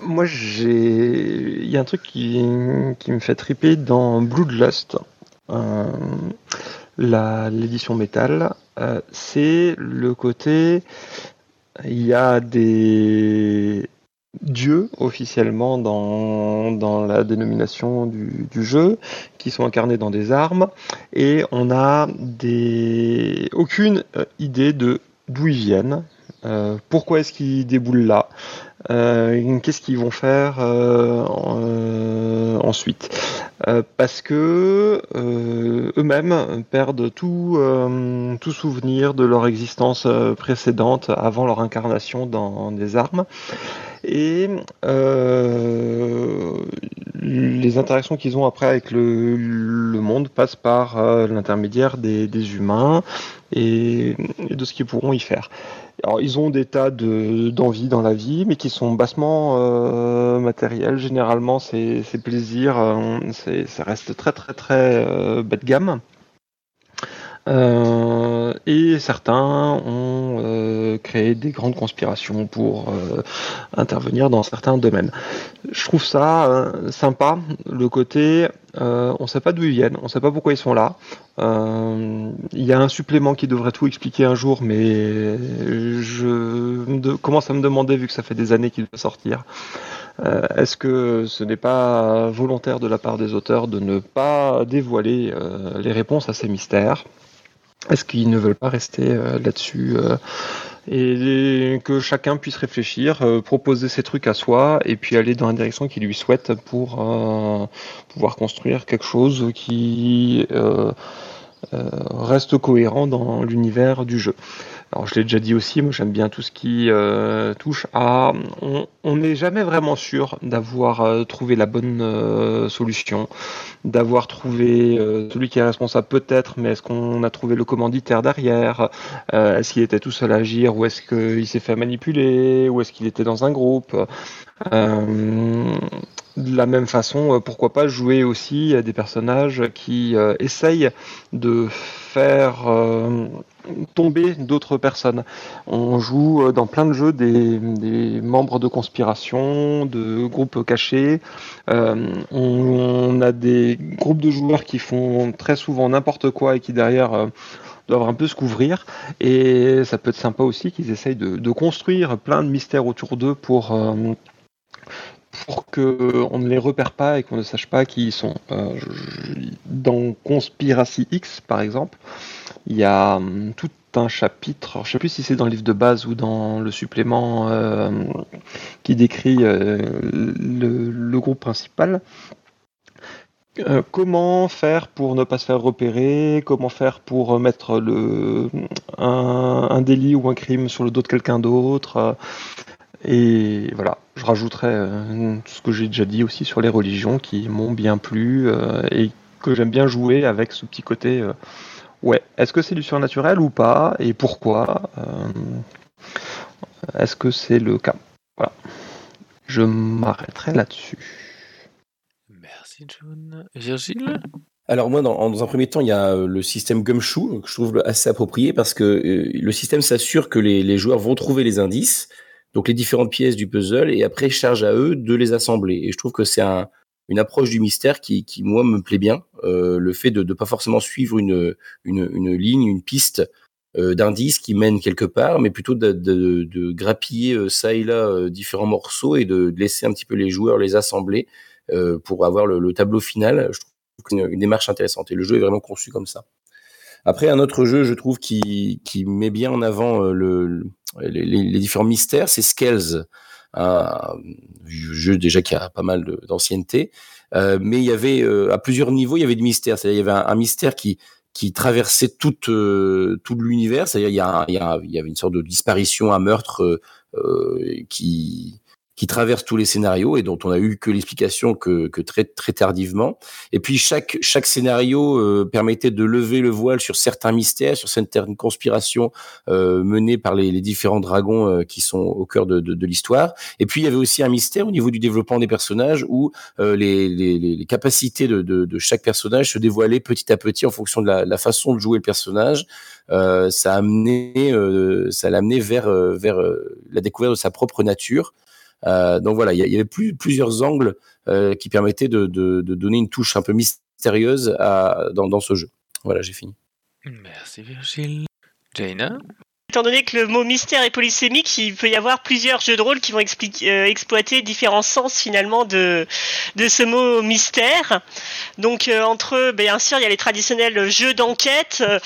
Moi, j'ai. Il y a un truc qui, me fait triper dans Bloodlust, euh, l'édition métal. Euh, c'est le côté. Il y a des dieux officiellement dans, la dénomination du, jeu qui sont incarnés dans des armes. Et on a des aucune euh, idée de d'où ils viennent, euh, pourquoi est-ce qu'ils déboulent là, qu'est-ce qu'ils vont faire en- ensuite? Euh, Parce que euh, eux-mêmes perdent tout, euh, tout souvenir de leur existence précédente avant leur incarnation dans des armes. Et euh, les interactions qu'ils ont après avec le, monde passent par euh, l'intermédiaire des, humains et, de ce qu'ils pourront y faire. Alors, ils ont des tas de- d'envies dans la vie, mais qui sont bassement euh, matériels. Généralement, c'est c'est plaisir, euh, ça reste très très très bas de gamme. Euh, et certains ont euh, créé des grandes conspirations pour euh, intervenir dans certains domaines. Je trouve ça sympa, le côté on sait pas d'où ils viennent, on sait pas pourquoi ils sont là. Il y a un supplément qui devrait tout expliquer un jour, mais je commence à me demander, vu que ça fait des années qu'il doit sortir, Est-ce que ce n'est pas volontaire de la part des auteurs de ne pas dévoiler les réponses à ces mystères? Est-ce qu'ils ne veulent pas rester euh, là-dessus euh, et que chacun puisse réfléchir, euh, proposer ses trucs à soi et puis aller dans la direction qu'il lui souhaite pour pouvoir construire quelque chose qui reste cohérent dans l'univers du jeu. Alors je l'ai déjà dit aussi, moi j'aime bien tout ce qui euh, touche à... On n'est jamais vraiment sûr d'avoir euh, trouvé la bonne euh, solution, d'avoir trouvé euh, celui qui est responsable peut-être, mais est-ce qu'on a trouvé le commanditaire derrière Euh, Est-ce qu'il était tout seul à agir ou est-ce qu'il s'est fait manipuler ou est-ce qu'il était dans un groupe Euh, de la même façon, euh, pourquoi pas jouer aussi des personnages qui euh, essayent de faire euh, tomber d'autres personnes. On joue dans plein de jeux des, membres de conspiration, de groupes cachés. On, a des groupes de joueurs qui font très souvent n'importe quoi et qui derrière doivent un peu se couvrir. Et ça peut être sympa aussi qu'ils essayent de, construire plein de mystères autour d'eux pour pour qu'on ne les repère pas et qu'on ne sache pas qui ils sont. Euh, dans Conspiracy X, par exemple, il y a hum, tout un chapitre, je ne sais plus si c'est dans le livre de base ou dans le supplément euh, qui décrit euh, le, groupe principal. Comment faire pour ne pas se faire repérer? Comment faire pour mettre le, un, délit ou un crime sur le dos de quelqu'un d'autre? Et voilà, je rajouterais euh, tout ce que j'ai déjà dit aussi sur les religions qui m'ont bien plu euh, et que j'aime bien jouer avec ce petit côté. euh, ouais, est-ce que c'est du surnaturel ou pas et pourquoi Euh, Est-ce que c'est le cas? Voilà, je m'arrêterai là-dessus. Merci John. Virgile? Alors moi, dans, dans un premier temps, il y a le système Gumshoe que je trouve assez approprié parce que euh, le système s'assure que les, les joueurs vont trouver les indices, donc les différentes pièces du puzzle, et après charge à eux de les assembler. Et je trouve que c'est un, une approche du mystère qui, qui moi me plaît bien. Euh, le fait de ne pas forcément suivre une, une, une ligne, une piste euh, d'indices qui mène quelque part, mais plutôt de, de, de grappiller euh, ça et là euh, différents morceaux et de, de laisser un petit peu les joueurs les assembler euh, pour avoir le, le tableau final. Je trouve une, une démarche intéressante. Et le jeu est vraiment conçu comme ça. Après, un autre jeu, je trouve, qui, qui met bien en avant euh, le, le- les, les- les différents mystères, c'est Scales, un jeu déjà qui a pas mal d'ancienneté. Euh, mais il y avait, euh, à plusieurs niveaux, il y avait des mystères. C'est-à-dire, il y avait un, mystère qui, qui traversait euh, tout l'univers. C'est-à-dire, il y, a, il, y a, il y avait une sorte de disparition, un meurtre euh, euh, qui, qui traverse tous les scénarios et dont on a eu que l'explication que, que très très tardivement. Et puis chaque chaque scénario euh, permettait de lever le voile sur certains mystères, sur certaines conspirations euh, menées par les, les différents dragons euh, qui sont au cœur de, de, de l'histoire. Et puis il y avait aussi un mystère au niveau du développement des personnages où euh, les, les, les capacités de, de, de chaque personnage se dévoilaient petit à petit en fonction de la, la façon de jouer le personnage. Euh, ça a amené, euh, ça l'a amené vers vers la découverte de sa propre nature. Euh, donc voilà, il y, avait plus, plusieurs angles euh, qui permettaient de donner une touche un peu mystérieuse à, dans, dans ce jeu. Voilà, j'ai fini. Merci Virgile. Jaina? Étant donné que le mot mystère est polysémique, il peut y avoir plusieurs jeux de rôle qui vont euh, exploiter différents sens finalement de, ce mot mystère. Donc euh, entre eux, bien sûr, il y a les traditionnels jeux d'enquête euh,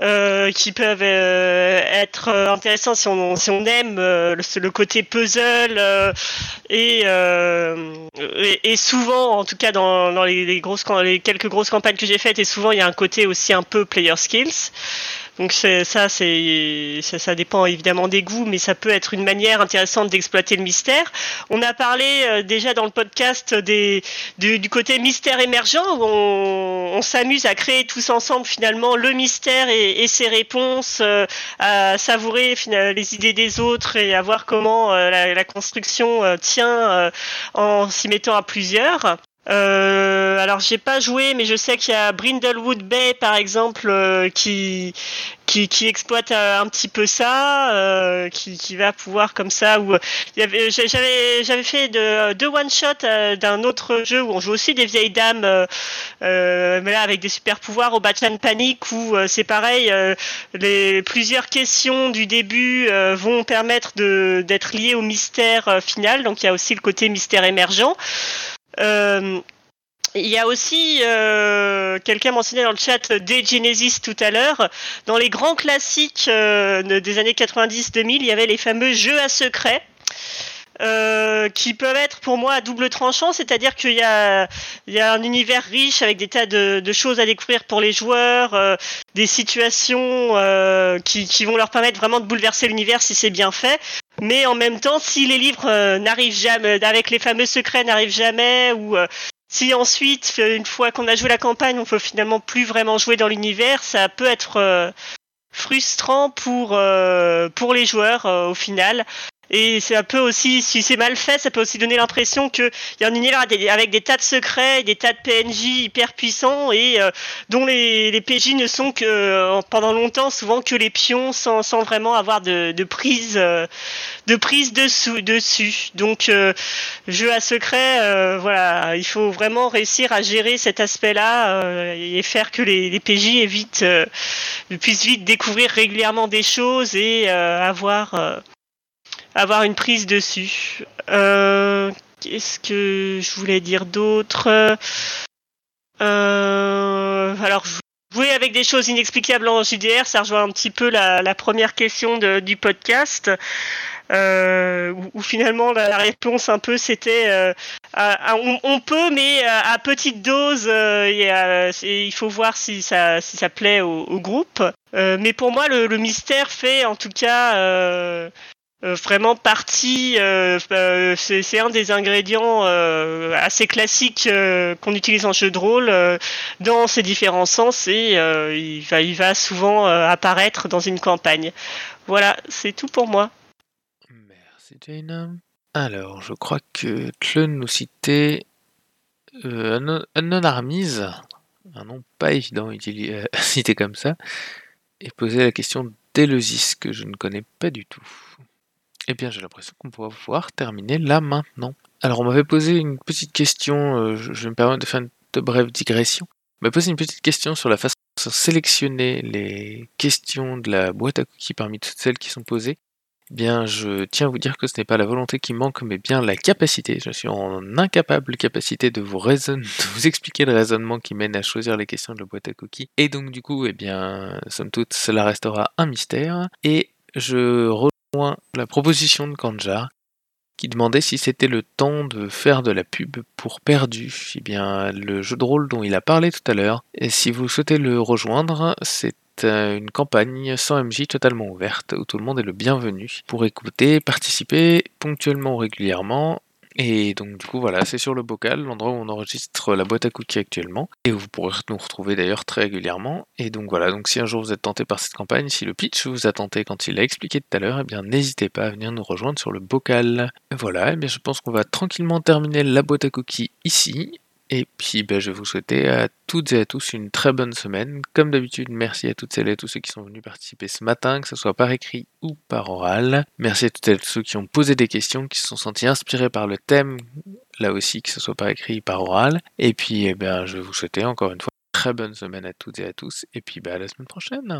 euh, qui peuvent être intéressants si on, aime le, côté puzzle et, souvent, en tout cas dans, les, les quelques grosses campagnes que j'ai faites, et souvent il y a un côté aussi un peu player skills. Donc ça, ça, ça dépend évidemment des goûts, mais ça peut être une manière intéressante d'exploiter le mystère. On a parlé euh, déjà dans le podcast des, du, du côté mystère émergent, où on, on s'amuse à créer tous ensemble finalement le mystère et, et ses réponses, euh, à savourer fina- les idées des autres et à voir comment euh, la, la construction euh, tient euh, en s'y mettant à plusieurs. Euh, alors j'ai pas joué, mais je sais qu'il y a Brindlewood Bay par exemple euh, qui, qui qui exploite euh, un petit peu ça, euh, qui, qui va pouvoir comme ça. Avait j'avais j'avais fait de, deux one shot d'un autre jeu où on joue aussi des vieilles dames, mais là avec des super pouvoirs au Batman Panic où c'est pareil, les plusieurs questions du début vont permettre de d'être liées au mystère final. Donc il y a aussi le côté mystère émergent. Euh, il y a aussi, euh, quelqu'un mentionné dans le chat des Genesis tout à l'heure. Dans les grands classiques euh, des années 90-2000, il y avait les fameux jeux à secret. Euh, qui peuvent être pour moi à double tranchant, c'est-à-dire qu'il y a, il y a un univers riche avec des tas de, de choses à découvrir pour les joueurs, euh, des situations euh, qui, qui, vont leur permettre vraiment de bouleverser l'univers si c'est bien fait. Mais en même temps, si les livres n'arrivent jamais, avec les fameux secrets n'arrivent jamais, ou si ensuite, une fois qu'on a joué la campagne, on peut finalement plus vraiment jouer dans l'univers, ça peut être frustrant pour pour les joueurs au final. Et c'est un peu aussi, si c'est mal fait, ça peut aussi donner l'impression qu'il y a un univers avec des tas de secrets, des tas de PNJ hyper puissants et euh, dont les, les, PJ ne sont que euh, pendant longtemps souvent que les pions sans, sans vraiment avoir de, de prise euh, de prise dessous, dessus. Donc jeu à secret, voilà, il faut vraiment réussir à gérer cet aspect-là et faire que les, les PJ évitent, puissent vite découvrir régulièrement des choses et avoir avoir une prise dessus. Euh, Qu'est-ce que je voulais dire d'autre? Euh, Alors, jouer avec des choses inexplicables en JDR, ça rejoint un petit peu la, première question du podcast. Euh, où, finalement la, réponse un peu c'était euh, on, peut mais à, petite dose et, il faut voir si ça si ça plaît au, groupe mais pour moi le, mystère fait en tout cas euh, vraiment partie, euh, euh, c'est un des ingrédients assez classiques qu'on utilise en jeu de rôle dans ses différents sens et il, va, il va souvent apparaître dans une campagne. Voilà, c'est tout pour moi. Merci Jane. Alors, je crois que Tlun nous citait euh, Unknown Armies, un nom pas évident à citer comme ça, et posait la question d'Eleusis que je ne connais pas du tout. Eh bien, j'ai l'impression qu'on pourra pouvoir terminer là maintenant. Alors, on m'avait posé une petite question, euh, je, vais me permettre de faire une de brève digression. On m'a posé une petite question sur la façon de sélectionner les questions de la boîte à cookies parmi toutes celles qui sont posées. Eh bien, je tiens à vous dire que ce n'est pas la volonté qui manque, mais bien la capacité. Je suis en incapable capacité de vous, de vous expliquer le raisonnement qui mène à choisir les questions de la boîte à cookies. Et donc, du coup, eh bien, somme toute, cela restera un mystère. Et je la proposition de Kanjar qui demandait si c'était le temps de faire de la pub pour Perdu. Eh bien, le jeu de rôle dont il a parlé tout à l'heure, et si vous souhaitez le rejoindre, c'est euh, une campagne sans MJ totalement ouverte où tout le monde est le bienvenu pour écouter, participer ponctuellement ou régulièrement et donc du coup voilà, c'est sur le bocal, l'endroit où on enregistre la boîte à cookies actuellement, et vous pourrez nous retrouver d'ailleurs très régulièrement. Et donc voilà, donc si un jour vous êtes tenté par cette campagne, si le pitch vous a tenté quand il l'a expliqué tout à l'heure, eh bien n'hésitez pas à venir nous rejoindre sur le bocal. voilà, eh bien je pense qu'on va tranquillement terminer la boîte à cookies ici. Et puis ben, je vais vous souhaiter à toutes et à tous une très bonne semaine. Comme d'habitude, merci à toutes celles et à tous ceux qui sont venus participer ce matin, que ce soit par écrit ou par oral. Merci à toutes et à tous ceux qui ont posé des questions, qui se sont sentis inspirés par le thème, là aussi, que ce soit par écrit ou par oral. Et puis eh ben, je vais vous souhaiter encore une fois une très bonne semaine à toutes et à tous. Et puis ben, à la semaine prochaine.